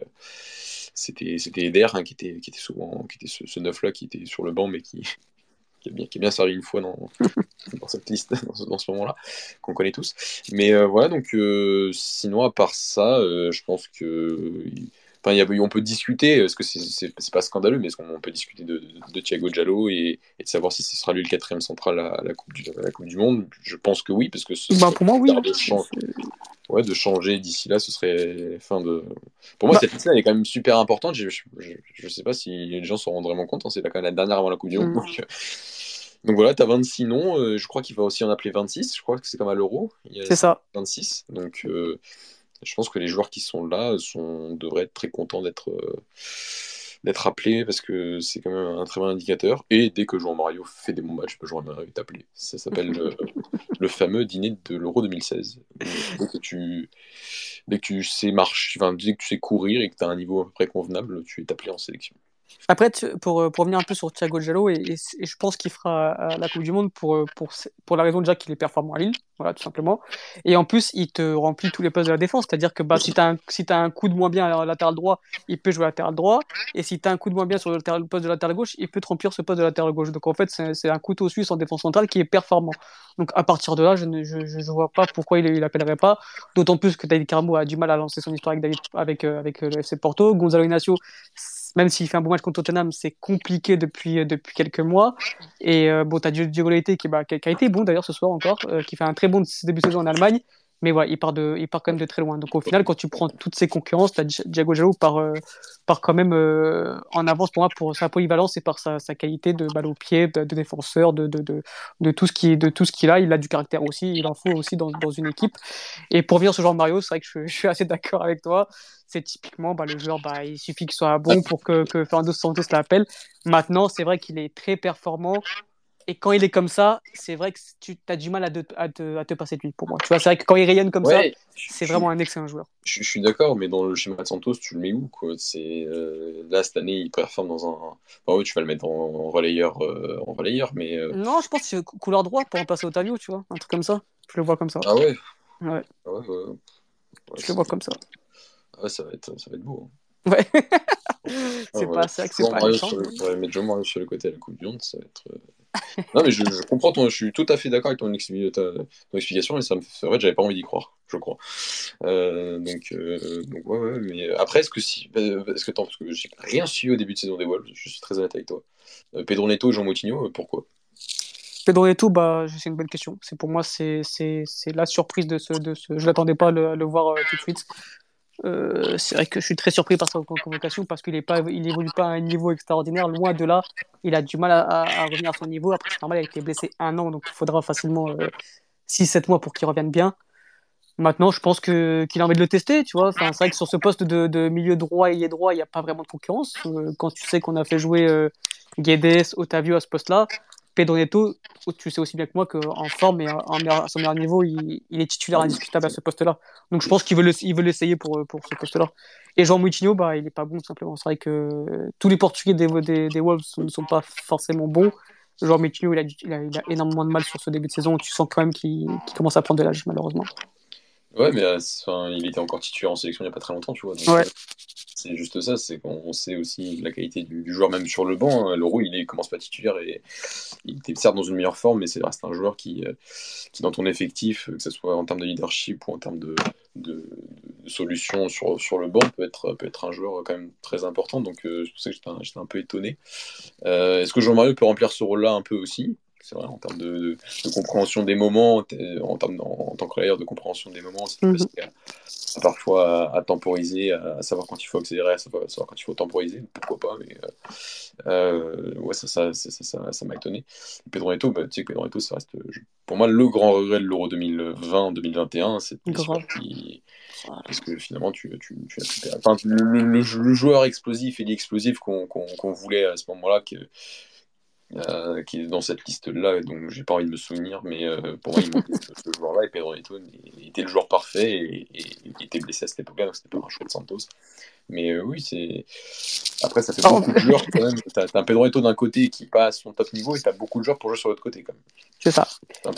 Speaker 1: c'était c'était Eder hein, qui était qui était souvent qui était ce, neuf là qui était sur le banc mais qui qui a bien, qui a bien servi une fois dans, cette liste dans ce, moment-là qu'on connaît tous. Mais euh, voilà donc euh, sinon à part ça euh, je pense que Enfin, y a, on peut discuter, est-ce que c'est pas scandaleux, mais qu'on peut discuter de, de, Thiago Giallo et, et, de savoir si ce sera lui le quatrième central à, la, coupe du, la Coupe du Monde? Je pense que oui, parce que ce
Speaker 2: bah, pour moi, oui.
Speaker 1: De, changer, ouais, de changer d'ici là, ce serait fin de. Pour moi, bah cette liste elle est quand même super importante. Je, je, sais pas si les gens s'en rendent vraiment compte, hein, c'est quand même la dernière avant la Coupe du Monde. Mm. Donc, euh, donc, voilà, tu as 26 noms. Euh, je crois qu'il va aussi en appeler 26. Je crois que c'est comme à l'Euro.
Speaker 2: C'est ça.
Speaker 1: 26. Donc. Euh, je pense que les joueurs qui sont là sont, devraient être très contents d'être euh, d'être appelés parce que c'est quand même un très bon indicateur. Et dès que Jean Mario fait des bons matchs, Jean Mario est appelé. Ça s'appelle le, fameux dîner de l'Euro 2016. dès que tu, dès que tu sais marcher, enfin, dès que tu sais courir et que tu as un niveau à peu près convenable, tu es appelé en sélection.
Speaker 2: Après, pour, euh, pour revenir un peu sur Thiago Giallo, et, je pense qu'il fera euh, la Coupe du Monde pour, euh, pour, pour la raison déjà qu'il est performant à Lille, voilà, tout simplement. Et en plus, il te remplit tous les postes de la défense, c'est-à-dire que bah, si tu as, si as un coup de moins bien à latéral droit, il peut jouer à latéral droit, et si tu as un coup de moins bien sur le, poste de latéral gauche, il peut te remplir ce poste de latéral gauche. Donc en fait, c'est un couteau suisse en défense centrale qui est performant. Donc à partir de là, je ne je, je vois pas pourquoi il l'appellerait pas, d'autant plus que David Carmo a du mal à lancer son histoire avec, avec, avec le FC Porto. Gonzalo Ignacio, même s'il fait un bon match contre Tottenham, c'est compliqué depuis, euh, depuis quelques mois. Et euh, bon, tu as Diogo qui, a été bon d'ailleurs ce soir encore, euh, qui fait un très bon début de saison en Allemagne. Mais voilà, il part, de, il part quand même de très loin. Donc au final, quand tu prends toutes ces concurrences, Diago Jallo part, part quand même en avance pour moi pour sa polyvalence et par sa, sa qualité de balle au pied, de, défenseur, de, de, de, de, tout ce qui, de tout ce qu'il a. Il a du caractère aussi, il en faut aussi dans, dans une équipe. Et pour venir ce genre de Mario, c'est vrai que je, je suis assez d'accord avec toi c'est typiquement bah, le joueur, bah, il suffit qu'il soit bon pour que, que Fernando Santos l'appelle. Maintenant, c'est vrai qu'il est très performant. Et quand il est comme ça, c'est vrai que tu as du mal à, à, te, à, te, passer de lui pour moi. Tu vois, c'est vrai que quand il rayonne comme ça, c'est vraiment un excellent joueur.
Speaker 1: Je, suis d'accord, mais dans le schéma de Santos, tu le mets où quoi? C'est euh, Là, cette année, il performe dans un. Enfin, oui, tu vas le mettre en, relayeur, euh, en relayeur, mais. Euh,
Speaker 2: non, je pense que c'est couleur droit pour remplacer Otavio, tu vois, un truc comme ça. Je le vois comme ça.
Speaker 1: Ah ouais?
Speaker 2: Ouais.
Speaker 1: Ah ouais, ouais.
Speaker 2: je le vois comme ça.
Speaker 1: Ouais, ça va être, ça va être beau.
Speaker 2: Hein. Ouais. c'est pas ça que c'est pas méchant.
Speaker 1: Ouais, mettre Jean Mario sur le côté à la Coupe du Monde, ça va être. Non, mais je, comprends ton, je suis tout à fait d'accord avec ton, explication et ça me fait vrai, j'avais pas envie d'y croire, je crois. Euh, donc, euh, donc, ouais, ouais, mais après, est-ce que si, euh, est-ce que tant, parce que j'ai rien suivi au début de saison des Wolves, je suis très honnête avec toi. Pedro Neto et Jean Moutinho, pourquoi?
Speaker 2: Pedro Neto, bah, c'est une bonne question. Pour moi, c'est, la surprise de ce, de ce. Je l'attendais pas à le, le voir tout de suite. Euh, c'est vrai que je suis très surpris par sa convocation parce qu'il n'évolue pas à un niveau extraordinaire. Loin de là, il a du mal à, revenir à son niveau. Après, c'est normal, il a été blessé un an, donc il faudra facilement 6-7 euh, mois pour qu'il revienne bien. Maintenant, je pense que, qu'il a envie de le tester, tu vois. C'est vrai que sur ce poste de, milieu droit et droit, il n'y a pas vraiment de concurrence. Euh, quand tu sais qu'on a fait jouer Guedes, Otavio à ce poste-là, Pedro Neto, tu sais aussi bien que moi qu'en forme et à son meilleur niveau, il, est titulaire indiscutable à ce poste-là. Donc je pense qu'il veut l'essayer pour, pour ce poste-là. Et Jean Moutinho, bah, il n'est pas bon tout simplement. C'est vrai que tous les Portugais des, des, Wolves ne sont pas forcément bons. Jean Moutinho, il a, il, a, il a, énormément de mal sur ce début de saison. Tu sens quand même qu'il commence à prendre de l'âge, malheureusement.
Speaker 1: Ouais, mais euh, il était encore titulaire en sélection il n'y a pas très longtemps, tu vois. ouais. Euh, c'est juste ça, c'est qu'on sait aussi la qualité du, joueur, même sur le banc. Hein. Leroux, il, commence pas titulaire et il était certes dans une meilleure forme, mais c'est reste un joueur qui, euh, qui, dans ton effectif, que ce soit en termes de leadership ou en termes de, de, solutions sur, sur le banc, peut être, peut être un joueur quand même très important. Donc, c'est pour ça que j'étais un, peu étonné. Est-ce que Jean-Marie peut remplir ce rôle-là un peu aussi? C'est vrai, en termes de, compréhension des moments, en, termes, en, tant que réel de compréhension des moments, c'est mm parfois à, temporiser, à, savoir quand il faut accélérer, à savoir, quand il faut temporiser, pourquoi pas, mais euh, euh, ouais, ça, ça, ça, ça, m'a étonné. Pedro Neto, bah, tu sais que Pedro Neto, ça reste pour moi le grand regret de l'Euro 2020-2021, c'est qui... parce que finalement tu, tu, tu as enfin, le, le, joueur explosif et l'explosif qu'on voulait à ce moment-là, que euh, qui est dans cette liste-là, donc j'ai pas envie de me souvenir, mais euh, pour moi, manquait ce, joueur-là, et Pedro Neto était le joueur parfait, et, il était blessé à cette époque-là, donc c'était pas un choix de Santos. Mais euh, oui, c'est. Après, ça fait beaucoup de joueurs quand même. T'as as un Pedro Neto d'un côté qui passe son top niveau, et t'as beaucoup de joueurs pour jouer sur l'autre côté quand même.
Speaker 2: C'est ça.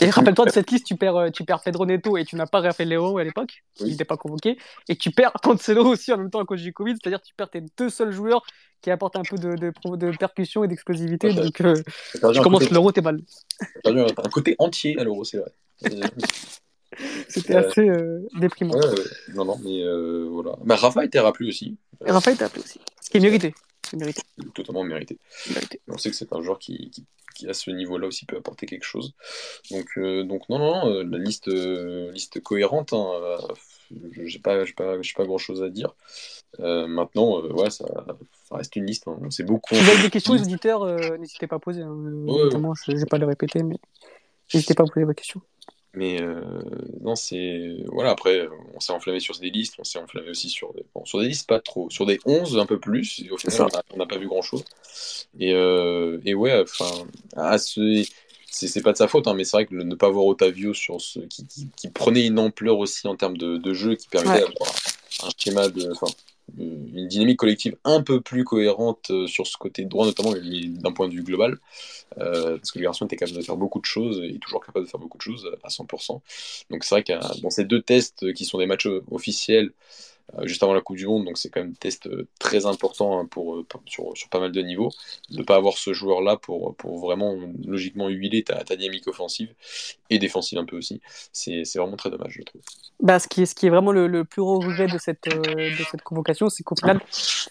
Speaker 2: Et rappelle-toi de cette liste, tu perds, tu perds Pedro Neto et tu n'as pas Rafael Léo à l'époque, il n'était pas convoqué, et tu perds Cancelo aussi en même temps à cause du Covid, c'est-à-dire tu perds tes deux seuls joueurs qui apporte un peu de, de, de percussion et d'explosivité. donc, euh, tu commences l'euro, t'es mal.
Speaker 1: perdu un, côté entier à l'euro, c'est vrai.
Speaker 2: C'était euh, assez euh, déprimant.
Speaker 1: Ouais, non, non, mais voilà. Bah, Rafa était rappelé aussi.
Speaker 2: Rafa était rappelé aussi. Ce qui est mérité. C'est mérité.
Speaker 1: Totalement mérité.
Speaker 2: mérité.
Speaker 1: On sait que c'est un joueur qui, qui, qui, à ce niveau-là aussi peut apporter quelque chose. Donc, donc non, non, non, la liste, liste cohérente. Hein, j'ai pas, pas, pas grand chose à dire. Euh, maintenant, euh, ouais, ça, ça, reste une liste. Hein. C'est beaucoup.
Speaker 2: Si vous avez des questions, les auditeurs, euh, n'hésitez pas à poser. Hein. notamment, je ne vais pas le répéter, mais n'hésitez pas à poser vos questions.
Speaker 1: Mais non, c'est. Voilà, après, on s'est enflammé sur des listes, on s'est enflammé aussi sur des. Bon, sur des listes, pas trop. Sur des 11, un peu plus. au final, on n'a pas vu grand chose. Et, et ouais, enfin, ce c'est pas de sa faute, hein, mais c'est vrai que ne pas voir Otavio sur ce, qui, qui, prenait une ampleur aussi en termes de, de jeu, qui permettait d'avoir un schéma de. Enfin, une dynamique collective un peu plus cohérente sur ce côté droit, notamment d'un point de vue global, parce que le garçon était capable de faire beaucoup de choses, et est toujours capable de faire beaucoup de choses à 100%. Donc c'est vrai que dans ces deux tests qui sont des matchs officiels, euh, juste avant la Coupe du Monde, donc c'est quand même un test euh, très important hein, euh, sur, sur, pas mal de niveaux. De ne pas avoir ce joueur-là pour, pour vraiment logiquement huiler ta, dynamique offensive et défensive un peu aussi, c'est vraiment très dommage, je trouve.
Speaker 2: Bah, ce, qui est, ce qui est vraiment le, plus gros regret de cette, de cette convocation, c'est qu'au final,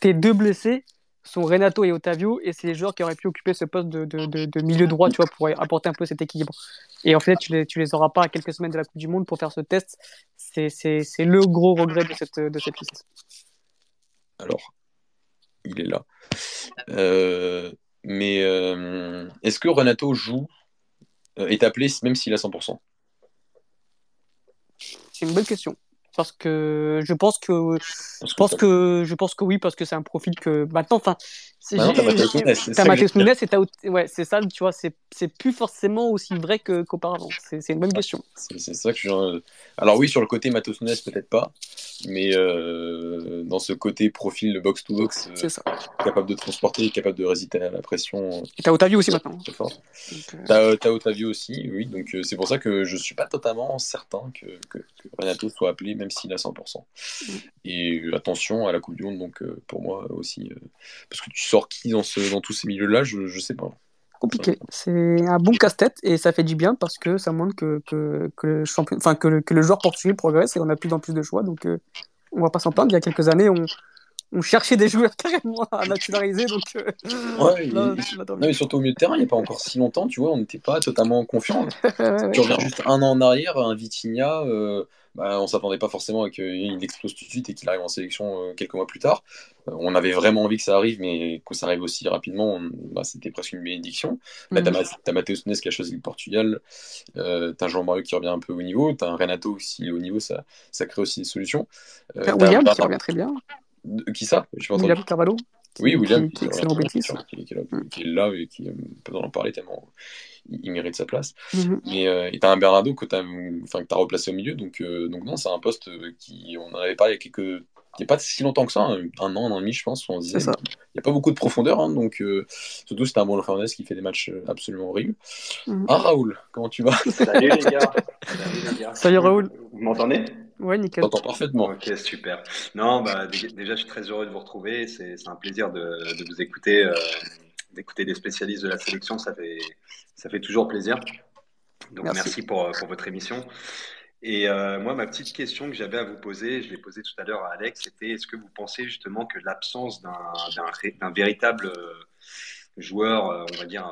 Speaker 2: tes deux blessés sont Renato et Otavio, et c'est les joueurs qui auraient pu occuper ce poste de, de, de, milieu droit, tu vois, pour apporter un peu cet équilibre. Et en fait, tu les, tu les auras pas à quelques semaines de la Coupe du Monde pour faire ce test. C'est le gros regret de cette, de cette liste.
Speaker 1: Alors, il est là. Euh, mais euh, est-ce que Renato joue, euh, est appelé même s'il a 100%
Speaker 2: C'est une bonne question parce que je pense que je pense que je pense que oui parce que c'est un profil que maintenant enfin
Speaker 1: t'as
Speaker 2: Matheus Nunes et ouais c'est ça tu vois c'est c'est plus forcément aussi vrai qu'auparavant. C'est une bonne question.
Speaker 1: C'est ça que je alors oui sur le côté Matheus Nunes peut-être pas mais euh, dans ce côté profil box to box euh, capable de transporter capable de résister à la pression.
Speaker 2: Et t'as Otavio aussi maintenant.
Speaker 1: euh, t'as Otavio aussi oui donc c'est pour ça que je suis pas totalement certain que, que, que Renato soit appelé même s'il a 100%. Mm. Et attention à la Coupe du Monde, donc euh, pour moi aussi, euh, parce que tu qui dans, dans tous ces milieux-là, je, je sais pas.
Speaker 2: Compliqué. C'est un bon casse-tête et ça fait du bien parce que ça montre que, le, champion... que le joueur portugais progresse et on a plus en plus de choix. Donc euh, on va pas s'en plaindre. Il y a quelques années, on, on cherchait des joueurs carrément à naturaliser. Donc,
Speaker 1: ouais, non, mais surtout au milieu de terrain, il n'y a pas encore si longtemps, tu vois, on n'était pas totalement confiant. tu reviens juste un an en arrière, un Vitinha, bah, on s'attendait pas forcément à qu'il explose tout de suite et qu'il arrive en sélection euh, quelques mois plus tard. Euh, on avait vraiment envie que ça arrive, mais que ça arrive aussi rapidement, bah, c'était presque une bénédiction. Là, tu as, Matheus Nunes qui a choisi le Portugal, euh, tu as Jean-Marie qui revient un peu au niveau, tu as un Renato aussi au niveau, ça, ça crée aussi des solutions.
Speaker 2: Euh, William qui revient très bien.
Speaker 1: Qui ça
Speaker 2: William Carvalho
Speaker 1: Oui, William qui, est là et qui peut en parler tellement il, mérite sa place. Mhm. Mais euh, et t'as un Bernardo que t'as enfin, replacé au milieu, donc, euh, donc non, c'est un poste qui, on en avait parlé il y a quelques. Il n'y a pas si longtemps que ça, un, an, un an et demi, je pense. On disait, il n'y a pas beaucoup de profondeur, hein, donc euh, surtout c'est un bon Fernandez qui fait des matchs absolument horribles. Mhm. Ah, Raoul, comment tu vas?
Speaker 4: Salut les gars.
Speaker 2: Salut, Raoul.
Speaker 4: Vous m'entendez?
Speaker 2: Ouais, nickel.
Speaker 1: T'entends parfaitement.
Speaker 4: Ok, super. Non, bah, déjà, je suis très heureux de vous retrouver. C'est un plaisir de, de vous écouter d'écouter des spécialistes de la sélection, ça fait, ça fait toujours plaisir. Donc merci, pour, pour, votre émission. Et euh, moi, ma petite question que j'avais à vous poser, je l'ai posée tout à l'heure à Alex, c'était est-ce que vous pensez justement que l'absence d'un véritable euh, joueur, euh, on va dire,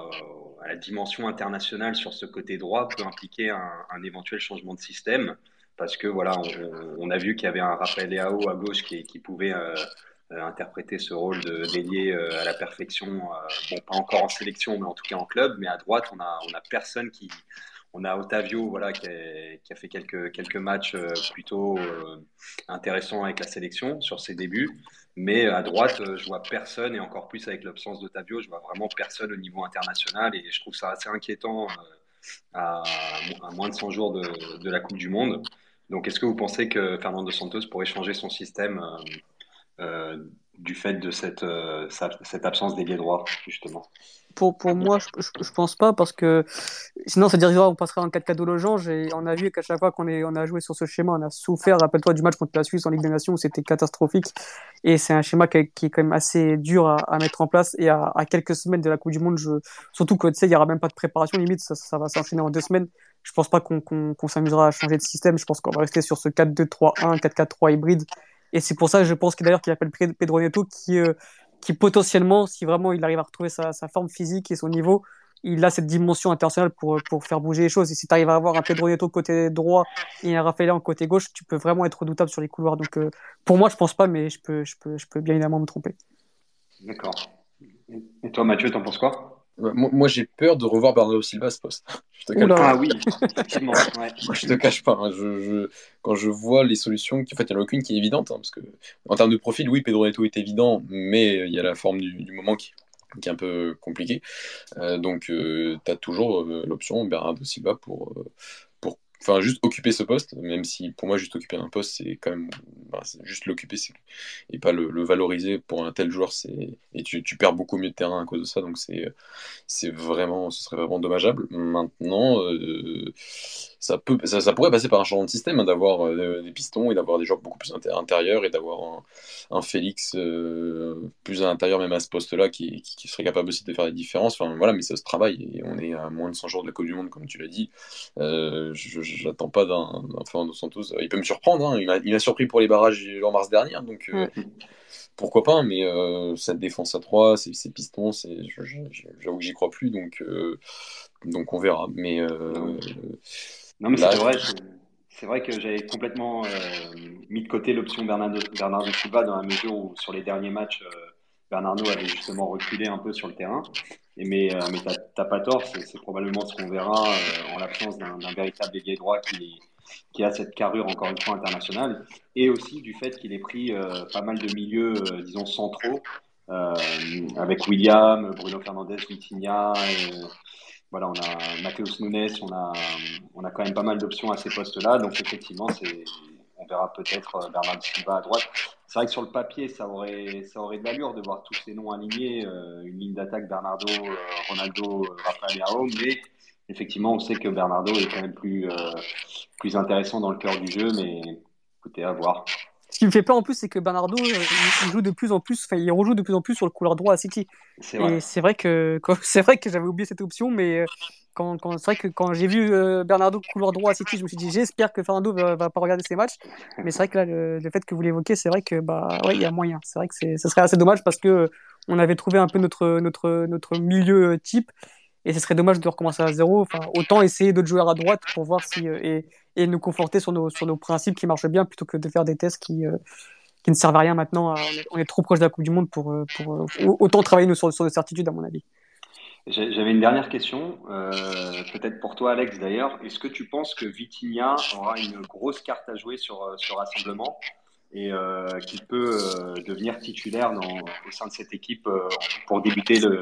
Speaker 4: à la dimension internationale sur ce côté droit peut impliquer un, éventuel changement de système? Parce que voilà, on, a vu qu'il y avait un Raphaël Leao à gauche qui, pouvait euh, interpréter ce rôle de euh, à la perfection. Euh, pas encore en sélection, mais en tout cas en club. Mais à droite, on a, on a personne qui. On a Otavio, voilà, qui a, fait quelques, quelques matchs plutôt intéressants avec la sélection sur ses débuts. Mais à droite, je vois personne, et encore plus avec l'absence d'Otavio, je vois vraiment personne au niveau international. Et je trouve ça assez inquiétant à, moins de 100 jours de, la Coupe du Monde. Donc, est-ce que vous pensez que Fernando Santos pourrait changer son système euh, du fait de cette, euh, cette absence d'ailier droit, justement?
Speaker 2: Pour, pour moi, je, je, pense pas parce que sinon, ça dirait on passerait en 4-4 de logeant. Et on a vu qu'à chaque fois qu'on on a joué sur ce schéma, on a souffert. Rappelle-toi du match contre la Suisse en Ligue des Nations où c'était catastrophique. Et c'est un schéma qui, qui, est quand même assez dur à, à mettre en place. Et à, à, quelques semaines de la Coupe du Monde, je... surtout que tu sais, il y aura même pas de préparation limite, ça, ça va s'enchaîner en deux semaines. Je pense pas qu'on qu'on s'amusera à changer de système. Je pense qu'on va rester sur ce 4-2-3-1, 4-4-3 hybride et c'est pour ça, que je pense qu'il d'ailleurs qu'il appelle Pedro Neto, qui, euh, qui potentiellement, si vraiment il arrive à retrouver sa, sa, forme physique et son niveau, il a cette dimension internationale pour, pour faire bouger les choses. Et si tu arrives à avoir un Pedro Neto côté droit et un Rafael en côté gauche, tu peux vraiment être redoutable sur les couloirs. Donc euh, pour moi, je pense pas, mais je peux, je peux, je peux bien évidemment me tromper.
Speaker 4: D'accord. Et toi, Mathieu, t'en penses quoi?
Speaker 1: Moi, j'ai peur de revoir Bernardo Silva à ce poste.
Speaker 4: Je te cache pas. Ah oui, effectivement.
Speaker 1: je te cache pas. Hein. Je, quand je vois les solutions, en fait, il n'y en a aucune qui est évidente. Hein, parce que, en termes de profil, oui, Pedro Neto est évident, mais il y a la forme du, moment qui, qui, est un peu compliquée. Euh, donc, euh, tu as toujours euh, l'option Bernardo Silva pour, pour enfin juste occuper ce poste, même si pour moi juste occuper un poste c'est quand même bah, juste l'occuper et pas le, valoriser pour un tel joueur c'est et tu, tu, perds beaucoup mieux de terrain à cause de ça donc c'est c'est vraiment ce serait vraiment dommageable. Maintenant euh, ça peut ça, pourrait passer par un changement de système hein, d'avoir euh, des pistons et d'avoir des joueurs beaucoup plus intérieurs et d'avoir un, Félix euh, plus à l'intérieur même à ce poste là qui, serait capable aussi de faire des différences. Enfin voilà mais ça se travaille et on est à moins de 100 jours de la Coupe du Monde comme tu l'as dit. J'attends pas d'un Fernando Santos. Il peut me surprendre, hein. il m'a surpris pour les barrages en mars dernier, hein, donc euh, pourquoi pas, mais euh, cette défense à 3, ces, pistons, j'avoue que j'y crois plus, donc, euh, donc on verra. Mais,
Speaker 4: non, mais c'est vrai, c'est vrai que j'avais complètement mis de côté l'option Bernardo, Bernardo Silva dans la mesure où sur les derniers matchs, Bernardo avait justement reculé un peu sur le terrain. Et mais euh, mais t'as pas tort, c'est probablement ce qu'on verra euh, en l'absence d'un véritable ailier droit qui, qui a cette carrure encore une fois internationale, et aussi du fait qu'il ait pris euh, pas mal de milieux, disons centraux, avec William, Bruno Fernandez, Vitinha. voilà, on a Mateus Nunes, on a, on a quand même pas mal d'options à ces postes-là. Donc effectivement, on verra peut-être Bernard Silva à droite. C'est vrai que sur le papier, ça aurait, ça aurait de l'allure de voir tous ces noms alignés, euh, une ligne d'attaque Bernardo, euh, Ronaldo, euh, Rafael Leao, mais effectivement, on sait que Bernardo est quand même plus, plus intéressant dans le cœur du jeu, mais écoutez, à voir.
Speaker 2: Ce qui me fait peur en plus, c'est que Bernardo il joue de plus en plus, enfin, il rejoue de plus en plus sur le couloir droit à City. C'est vrai que c'est vrai que j'avais oublié cette option, mais quand, quand c'est vrai que quand j'ai vu euh, Bernardo couloir droit à City, je me suis dit j'espère que Fernando va, va pas regarder ses matchs. Mais c'est vrai que là, le, fait que vous l'évoquez, c'est vrai que bah ouais, il y a moyen. C'est vrai que c'est, ça serait assez dommage parce que on avait trouvé un peu notre notre notre milieu type et ce serait dommage de recommencer à zéro. Enfin, autant essayer d'autres joueurs à droite pour voir si euh, et, et nous conforter sur nos sur nos principes qui marchent bien plutôt que de faire des tests qui euh, qui ne servent à rien maintenant. On est, trop proche de la Coupe du Monde pour, pour autant travailler nous sur, sur des certitudes à mon avis.
Speaker 4: J'avais une dernière question, euh, peut-être pour toi Alex d'ailleurs. Est-ce que tu penses que Vitinha aura une grosse carte à jouer sur euh, ce rassemblement et euh, qu'il peut euh, devenir titulaire au sein de cette équipe euh, pour débuter le,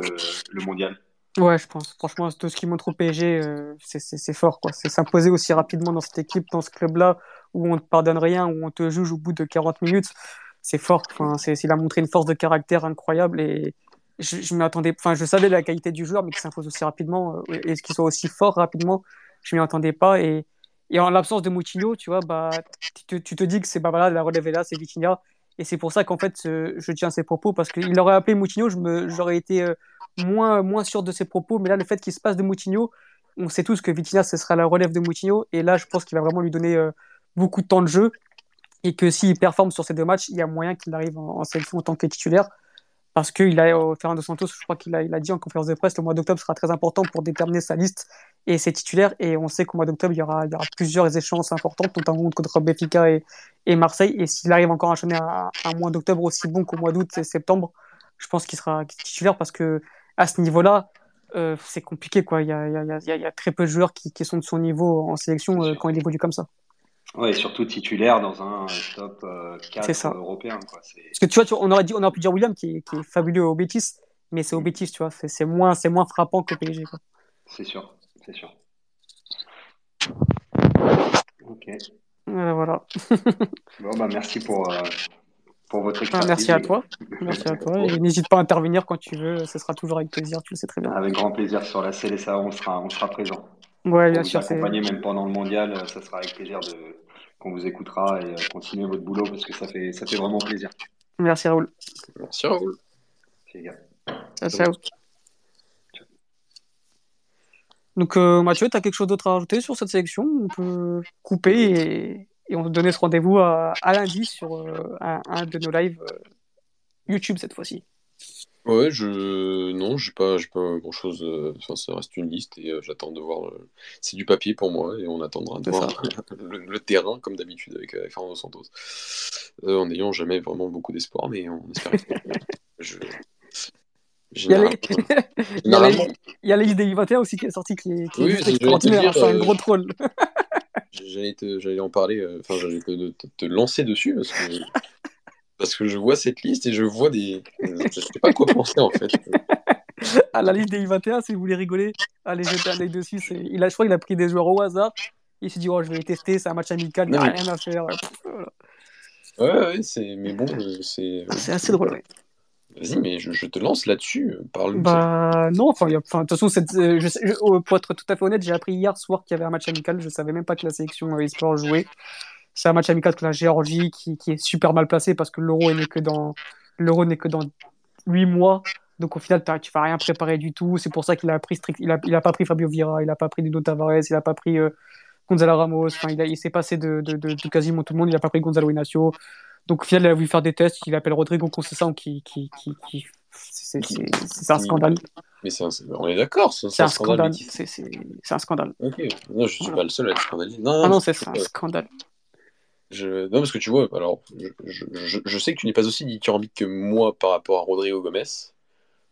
Speaker 4: le, mondial?
Speaker 2: Ouais, je pense. Franchement, tout ce qui montre au PSG, c'est fort. C'est s'imposer aussi rapidement dans cette équipe, dans ce club-là, où on ne te pardonne rien, où on te juge au bout de 40 minutes. C'est fort. Enfin, il a montré une force de caractère incroyable et, je, je m'attendais, enfin, je savais la qualité du joueur, mais qu'il s'impose aussi rapidement euh, et qu'il soit aussi fort rapidement, je m'y attendais pas. Et, en l'absence de Moutinho, tu vois, bah, tu te dis que c'est bah voilà, la relève est là, c'est Vitinha. Et c'est pour ça qu'en fait, je tiens ces propos parce qu'il aurait appelé Moutinho, j'aurais été euh, moins, moins sûr de ses propos. Mais là, le fait qu'il se passe de Moutinho, on sait tous que Vitinha, ce sera la relève de Moutinho. Et là, je pense qu'il va vraiment lui donner euh, beaucoup de temps de jeu. Et que s'il performe sur ces deux matchs, il y a moyen qu'il arrive en, en sélection en tant que titulaire parce qu'il a, Fernando Santos, je crois qu'il a, dit en conférence de presse, le mois d'octobre sera très important pour déterminer sa liste et ses titulaires. Et on sait qu'au mois d'octobre, il y aura, il y aura plusieurs échéances importantes, notamment contre Benfica et, et Marseille. Et s'il arrive encore à enchaîner un, mois d'octobre aussi bon qu'au mois d'août et septembre, je pense qu'il sera titulaire parce que à ce niveau-là, euh, c'est compliqué. Quoi. Il, y a, il, y a, très peu de joueurs qui, qui sont de son niveau en sélection euh, quand il évolue comme ça.
Speaker 4: Ouais, surtout titulaire dans un top 4 euh, européen. Quoi.
Speaker 2: Parce que tu vois, tu on, aurait dit, on aurait pu dire William qui est, qui est fabuleux au Betis, mais c'est au mm. Betis, tu vois, c'est moins, moins frappant que PSG.
Speaker 4: C'est sûr, c'est sûr. Ok.
Speaker 2: Voilà. voilà.
Speaker 4: bon, bah, merci pour, euh, pour votre
Speaker 2: expertise. merci à toi. Merci à toi. Et n'hésite pas à intervenir quand tu veux, ce sera toujours avec plaisir, tu le sais très bien.
Speaker 4: Avec grand plaisir sur la CLSA, on sera, on sera présent.
Speaker 2: Ouais, bien sûr.
Speaker 4: Accompagner même pendant le mondial, euh, ça sera avec plaisir de qu'on vous écoutera et euh, continuer votre boulot parce que ça fait, ça fait vraiment plaisir.
Speaker 2: Merci Raoul.
Speaker 1: Merci Raoul.
Speaker 2: Ciao, ciao. Donc euh, Mathieu, tu as quelque chose d'autre à rajouter sur cette sélection? On peut couper et, et on va donner ce rendez-vous à, à, lundi sur euh, un, un, de nos lives euh, YouTube cette fois-ci.
Speaker 1: Ouais, je non, j'ai pas, j'ai pas grand chose. Euh, enfin, ça reste une liste et euh, j'attends de voir. C'est du papier pour moi et on attendra de voir le, terrain comme d'habitude avec, avec Fernando Santos, euh, en n'ayant jamais vraiment beaucoup d'espoir, mais on espère. je...
Speaker 2: Il y, a les... il y a liste des U21 aussi qui est sortie qui est, qui oui, est extraordinaire, c'est un gros troll.
Speaker 1: j'allais, te, j'allais en parler, enfin j'allais te, te, te, lancer dessus parce que parce que je vois cette liste et je vois des. Je sais pas quoi penser en fait.
Speaker 2: à la liste des I21, si vous voulez rigoler, allez jeter un œil dessus. Il a, je crois qu'il a pris des joueurs au hasard. Il s'est dit, oh, je vais les tester, c'est un match amical, il n'y a rien à faire.
Speaker 1: Ouais, ouais, c'est... mais bon, c'est.
Speaker 2: C'est assez drôle, ouais.
Speaker 1: Vas-y, mais je, te lance là-dessus. Parle
Speaker 2: bah non, enfin, de toute façon, cette, je, oh, pour être tout à fait honnête, j'ai appris hier soir qu'il y avait un match amical. Je savais même pas que la sélection e-sport jouait. C'est un match amical contre la Géorgie qui, qui, est super mal placé parce que l'euro n'est que dans l'euro n'est que dans 8 mois. Donc au final, tu vas rien préparer du tout. C'est pour ça qu'il a pris strict, il a, il a pas pris Fabio Vieira, il a pas pris Nuno Tavares, il a pas pris euh, Gonzalo Ramos. Enfin, il, il s'est passé de, de, de, quasiment tout le monde. Il a pas pris Gonzalo Inacio. Donc au final, il a voulu faire des tests. Il appelle Rodrigo Conceição qui, qui, qui, qui c'est un scandale.
Speaker 1: Mais on est d'accord,
Speaker 2: c'est un, scandale. C'est un scandale.
Speaker 1: Ok, non, je suis pas le seul à être scandalisé. Non,
Speaker 2: ah non, c'est un scandale.
Speaker 1: Je... Non, parce que tu vois, alors, je, je, je sais que tu n'es pas aussi dithyrambique que moi par rapport à Rodrigo Gomez.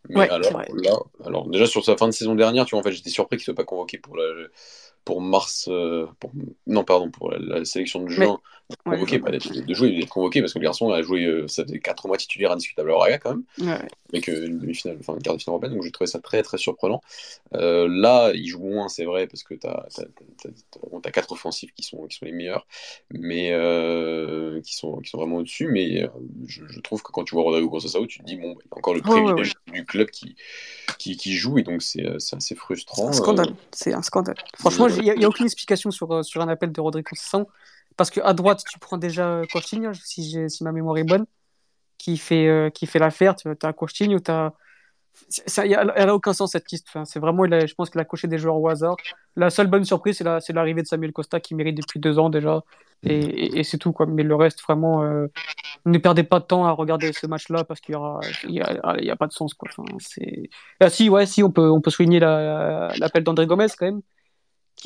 Speaker 1: Mais alors, là, alors, déjà sur sa fin de saison dernière, tu vois, en fait, j'étais surpris qu'il ne soit pas convoqué pour la, pour mars, euh, non pardon, pour la, sélection de juin, convoqué, pas de jouer, il est convoqué parce que le garçon a joué, euh, ça faisait 4 mois titulaire indiscutable à Raga quand même,
Speaker 2: ouais.
Speaker 1: avec une demi-finale, enfin une quart de finale européenne, donc j'ai trouvé ça très très surprenant. Euh, là, il joue moins, c'est vrai, parce que tu as, as, 4 offensifs qui sont, qui sont les meilleurs, mais qui, sont, qui sont vraiment au-dessus, mais je, trouve que quand tu vois Rodrigo Conceição, tu te dis, bon, bah, il y a encore le privilège du club qui, qui, qui, joue, et donc c'est assez frustrant.
Speaker 2: C'est un scandale, c'est un scandale. Franchement, n'y a, aucune explication sur, euh, sur un appel de Rodrigo Conceição. Parce qu'à droite, tu prends déjà Coutinho, si, si ma mémoire est bonne, qui fait, euh, qui fait l'affaire. Tu as Coutinho, tu as. Elle n'a aucun sens cette liste. Enfin, c'est vraiment, je pense qu'il a coché des joueurs au hasard. La seule bonne surprise, c'est l'arrivée de Samuel Costa qui mérite depuis deux ans déjà. Et, c'est tout. Quoi. Mais le reste, vraiment, euh, ne perdez pas de temps à regarder ce match-là parce qu'il n'y a, y a, pas de sens. Quoi. Enfin, ah, si, ouais, si, on peut, on peut souligner l'appel d'André Gomez quand même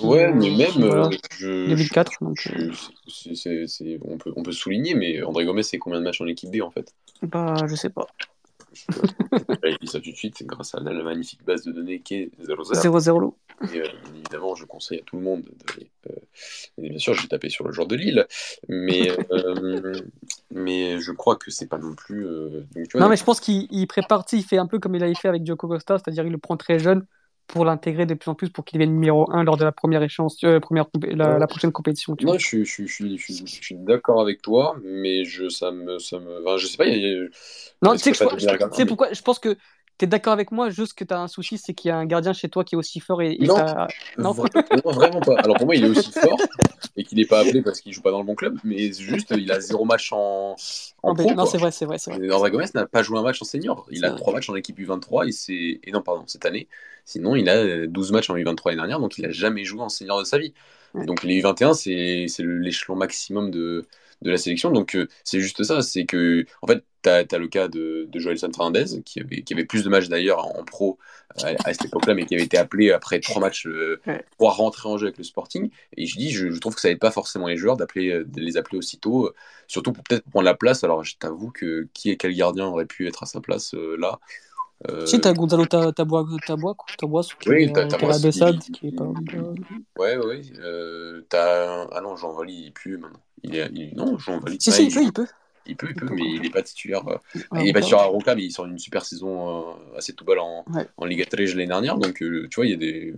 Speaker 1: Ouais, mais même.
Speaker 2: Euh, je, 2004. Donc, euh.
Speaker 1: on, peut, on peut souligner, mais André Gomez, c'est combien de matchs en équipe B en fait?
Speaker 2: Bah, je sais pas.
Speaker 1: Je dis ça tout de suite, c'est grâce à la, magnifique base de données qui est 0-0.
Speaker 2: 0-0.
Speaker 1: Et euh, évidemment, je conseille à tout le monde de. et bien sûr, j'ai tapé sur le joueur de Lille, mais, mais je crois que c'est pas non plus.
Speaker 2: non, mais je pense qu'il prépare, il fait un peu comme il avait fait avec Diogo Costa, c'est-à-dire il le prend très jeune pour l'intégrer de plus en plus pour qu'il devienne numéro 1 lors de la première échéance, euh, première, la, prochaine compétition.
Speaker 1: non, je, je, je, je suis d'accord avec toi, mais je, ça me, ça me, enfin, je sais pas. Y a,
Speaker 2: non, tu sais que pourquoi je pense que tu es d'accord avec moi, juste que tu as un souci, c'est qu'il y a un gardien chez toi qui est aussi fort et,
Speaker 1: non, non, vraiment pas. Alors pour moi, il est aussi fort et qu'il n'est pas appelé parce qu'il joue pas dans le bon club, mais juste il a zéro match en, en pro.
Speaker 2: Non, c'est vrai, c'est vrai.
Speaker 1: André Gomez n'a pas joué un match en senior. Il a trois matchs en équipe U23 et c'est et non pardon cette année. Sinon, il a 12 matchs en U23 l'année dernière, donc il a jamais joué en senior de sa vie. Donc les U21, c'est l'échelon maximum de, de la sélection. Donc euh, c'est juste ça, c'est que en fait, tu as, le cas de, de Joël Fernandez, qui avait, qui avait plus de matchs d'ailleurs en, pro euh, à, cette époque-là, mais qui avait été appelé après trois matchs euh, pour rentrer en jeu avec le Sporting. Et je dis, je, trouve que ça n'aide pas forcément les joueurs d'appeler, de les appeler aussitôt, surtout pour peut-être prendre la place. Alors je t'avoue que qui et quel gardien aurait pu être à sa place là?
Speaker 2: euh... Si, t'as Gonzalo Tabois, Tabois, Tabois
Speaker 1: oui, t'as Tabois qui, est pas. Ouais, ouais. Euh, t'as ah non, Jean Valli, il pue maintenant. Il est, il... non, Jean Valli.
Speaker 2: Si, si, il, peut, il peut.
Speaker 1: Il peut, il peut, mais il n'est pas titulaire. Euh, ah, il est pas titulaire à Roca, mais il sort une super saison euh, assez tout balle en, en Liga 13 l'année dernière. Donc, euh, tu vois, il y a des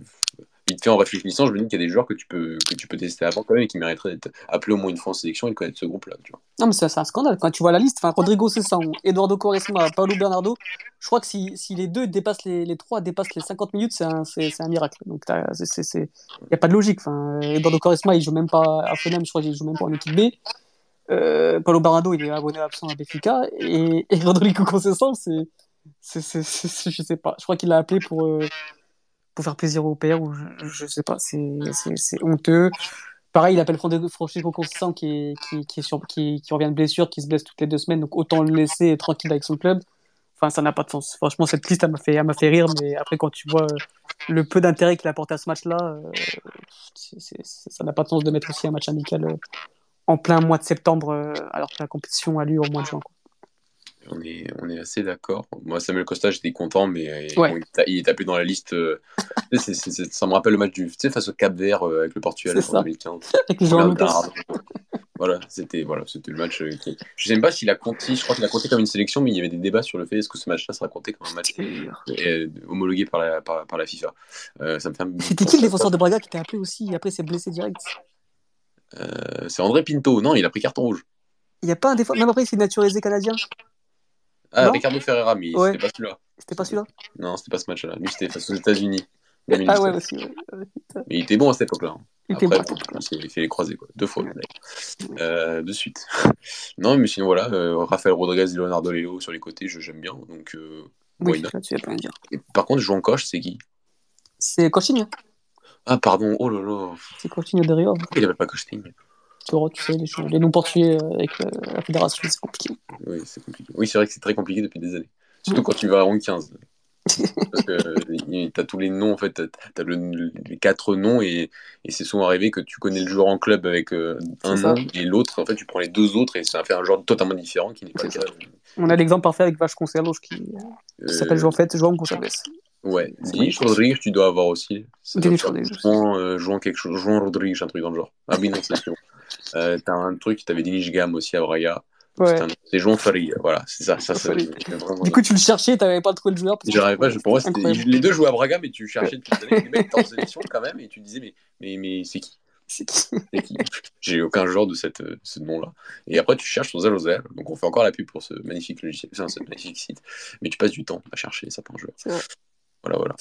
Speaker 1: vite fait en réfléchissant, je me dis qu'il y a des joueurs que tu peux, que tu peux tester avant quand même et qui mériteraient d'être appelés au moins une fois en sélection et de connaître ce groupe-là.
Speaker 2: Non, mais c'est un scandale. Quand tu vois la liste, enfin, Rodrigo Cessan, Eduardo Quaresma, Paulo Bernardo, je crois que si, si les deux dépassent les, les, trois dépassent les 50 minutes, c'est un, un, miracle. Donc, il n'y a pas de logique. Enfin, Eduardo Quaresma, il joue même pas à Fenem, je crois qu'il joue même pas en équipe B. Euh, Paulo Bernardo, il est abonné absent à Béfica. Et, Rodrigo Conceição, c'est. Je sais pas. Je crois qu'il l'a appelé pour. Euh, pour faire plaisir au père, ou je, sais pas, c'est honteux. Pareil, il appelle Francisco Constant qui, qui, qui, est sur, qui, qui, revient de blessure, qui se blesse toutes les deux semaines, donc autant le laisser tranquille avec son club. Enfin, ça n'a pas de sens. Franchement, cette liste, elle m'a fait, fait rire, mais après, quand tu vois le peu d'intérêt qu'il apporte à ce match-là, euh, ça n'a pas de sens de mettre aussi un match amical euh, en plein mois de septembre, euh, alors que la compétition a lieu au mois de juin.
Speaker 1: On est, on est assez d'accord. Moi, Samuel Costa, j'étais content, mais il, est appelé dans la liste. Euh, ça me rappelle le match du, tu sais, face au Cap Vert euh, avec le Portugal en 2015. voilà, c'était voilà, c'était le match. Euh, qui... Je sais pas s'il a compté. Je crois qu'il a compté comme une sélection, mais il y avait des débats sur le fait est-ce que ce match-là sera compté comme un match homologué par la, par, la FIFA. ça me fait.
Speaker 2: C'était qui le défenseur de Braga qui était appelé aussi Après, c'est blessé direct?
Speaker 1: Euh, c'est André Pinto. Non, il a pris carton rouge.
Speaker 2: Il n'y a pas un défaut. Même après, il s'est naturalisé canadien.
Speaker 1: Ah, Ricardo Ferreira, mais c'était pas celui-là.
Speaker 2: C'était pas celui-là
Speaker 1: Non, c'était pas ce match-là. Lui, c'était face aux États-Unis.
Speaker 2: Ah ouais, aussi.
Speaker 1: Mais il était bon à cette époque-là. Hein. Il était bon. Il fait les croisés, quoi. Deux fois, euh, de suite. non, mais sinon, voilà. Euh, Rafael Rodriguez et Leonardo Leo sur les côtés, j'aime bien. Donc, euh,
Speaker 2: oui, là, tu pas dire.
Speaker 1: Et par contre, en coche, c'est qui?
Speaker 2: C'est Coching.
Speaker 1: Ah, pardon. Oh là là.
Speaker 2: C'est Coching de Rio.
Speaker 1: Il avait pas Coching.
Speaker 2: Tu sais, les, les noms portugais avec la fédération, c'est compliqué.
Speaker 1: Oui, c'est compliqué. Oui, c'est vrai que c'est très compliqué depuis des années. Surtout quand tu vas à rang 15. Parce que tu as tous les noms, en fait, tu as, les quatre noms et, et c'est souvent arrivé que tu connais le joueur en club avec euh, un nom et l'autre, en fait, tu prends les deux autres et ça fait un joueur totalement différent qui n'est pas le cas.
Speaker 2: On a l'exemple parfait avec Vache Concerlos qui, qui euh... s'appelle en fait João Gonçalves.
Speaker 1: Ouais, Dinis Rodriguez, tu dois avoir aussi. Dinis Rodriguez. Euh, quelque chose, Rodriguez, un truc dans le genre. Ah oui, non, c'est sûr. Euh, T'as un truc, t'avais Dinis Gam aussi à Braga.
Speaker 2: Ouais.
Speaker 1: C'est Jean Faria, voilà, c'est ça. ça, ça
Speaker 2: du coup, tu le cherchais, t'avais pas trouvé le joueur.
Speaker 1: J'arrivais pas, pour moi, les deux jouaient à Braga, mais tu cherchais depuis des années. Les mecs étaient en sélection quand même, et tu disais, mais, mais, mais c'est qui?
Speaker 2: C'est
Speaker 1: qui, J'ai aucun joueur de cette, ce nom-là. Et après, tu cherches sur Zell donc on fait encore la pub pour ce magnifique logiciel, enfin, ce magnifique site, mais tu passes du temps à chercher certains joueurs. Voilà, voilà.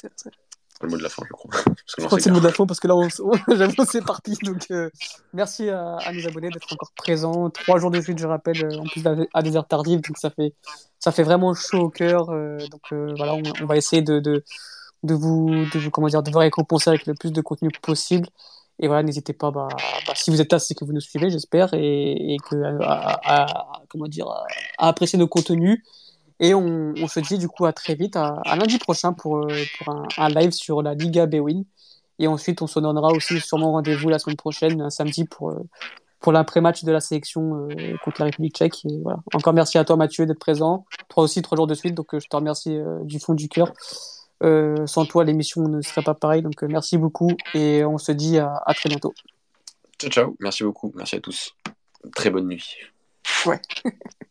Speaker 1: C'est le mot de la fin, je crois. Parce
Speaker 2: que je crois que c'est le mot de la fin parce que là, on... j'avoue, c'est parti. Donc, euh, merci à, à, nos abonnés d'être encore présents. Trois jours de suite, je rappelle, euh, en plus à des heures tardives. Donc, ça fait, ça fait vraiment chaud au cœur. Euh, donc, euh, voilà, on, on, va essayer de, de, de, vous, de, vous, comment dire, de vous récompenser avec le plus de contenu possible. Et voilà, n'hésitez pas, bah, bah, si vous êtes là, c'est que vous nous suivez, j'espère, et, et que, à, à, comment dire, à apprécier nos contenus. Et on, on, se dit du coup à très vite, à, à lundi prochain pour, euh, pour un, un, live sur la Liga Bewin. Et ensuite, on se donnera aussi sûrement rendez-vous la semaine prochaine, un samedi, pour, euh, pour l'après-match de la sélection euh, contre la République tchèque. Et voilà. Encore merci à toi, Mathieu, d'être présent. Toi aussi, trois jours de suite. Donc, je te remercie du fond du cœur. sans toi, l'émission ne serait pas pareille. Donc, merci beaucoup. Et on se dit à, à très bientôt.
Speaker 1: Ciao, ciao. Merci beaucoup. Merci à tous. Très bonne nuit.
Speaker 2: Ouais.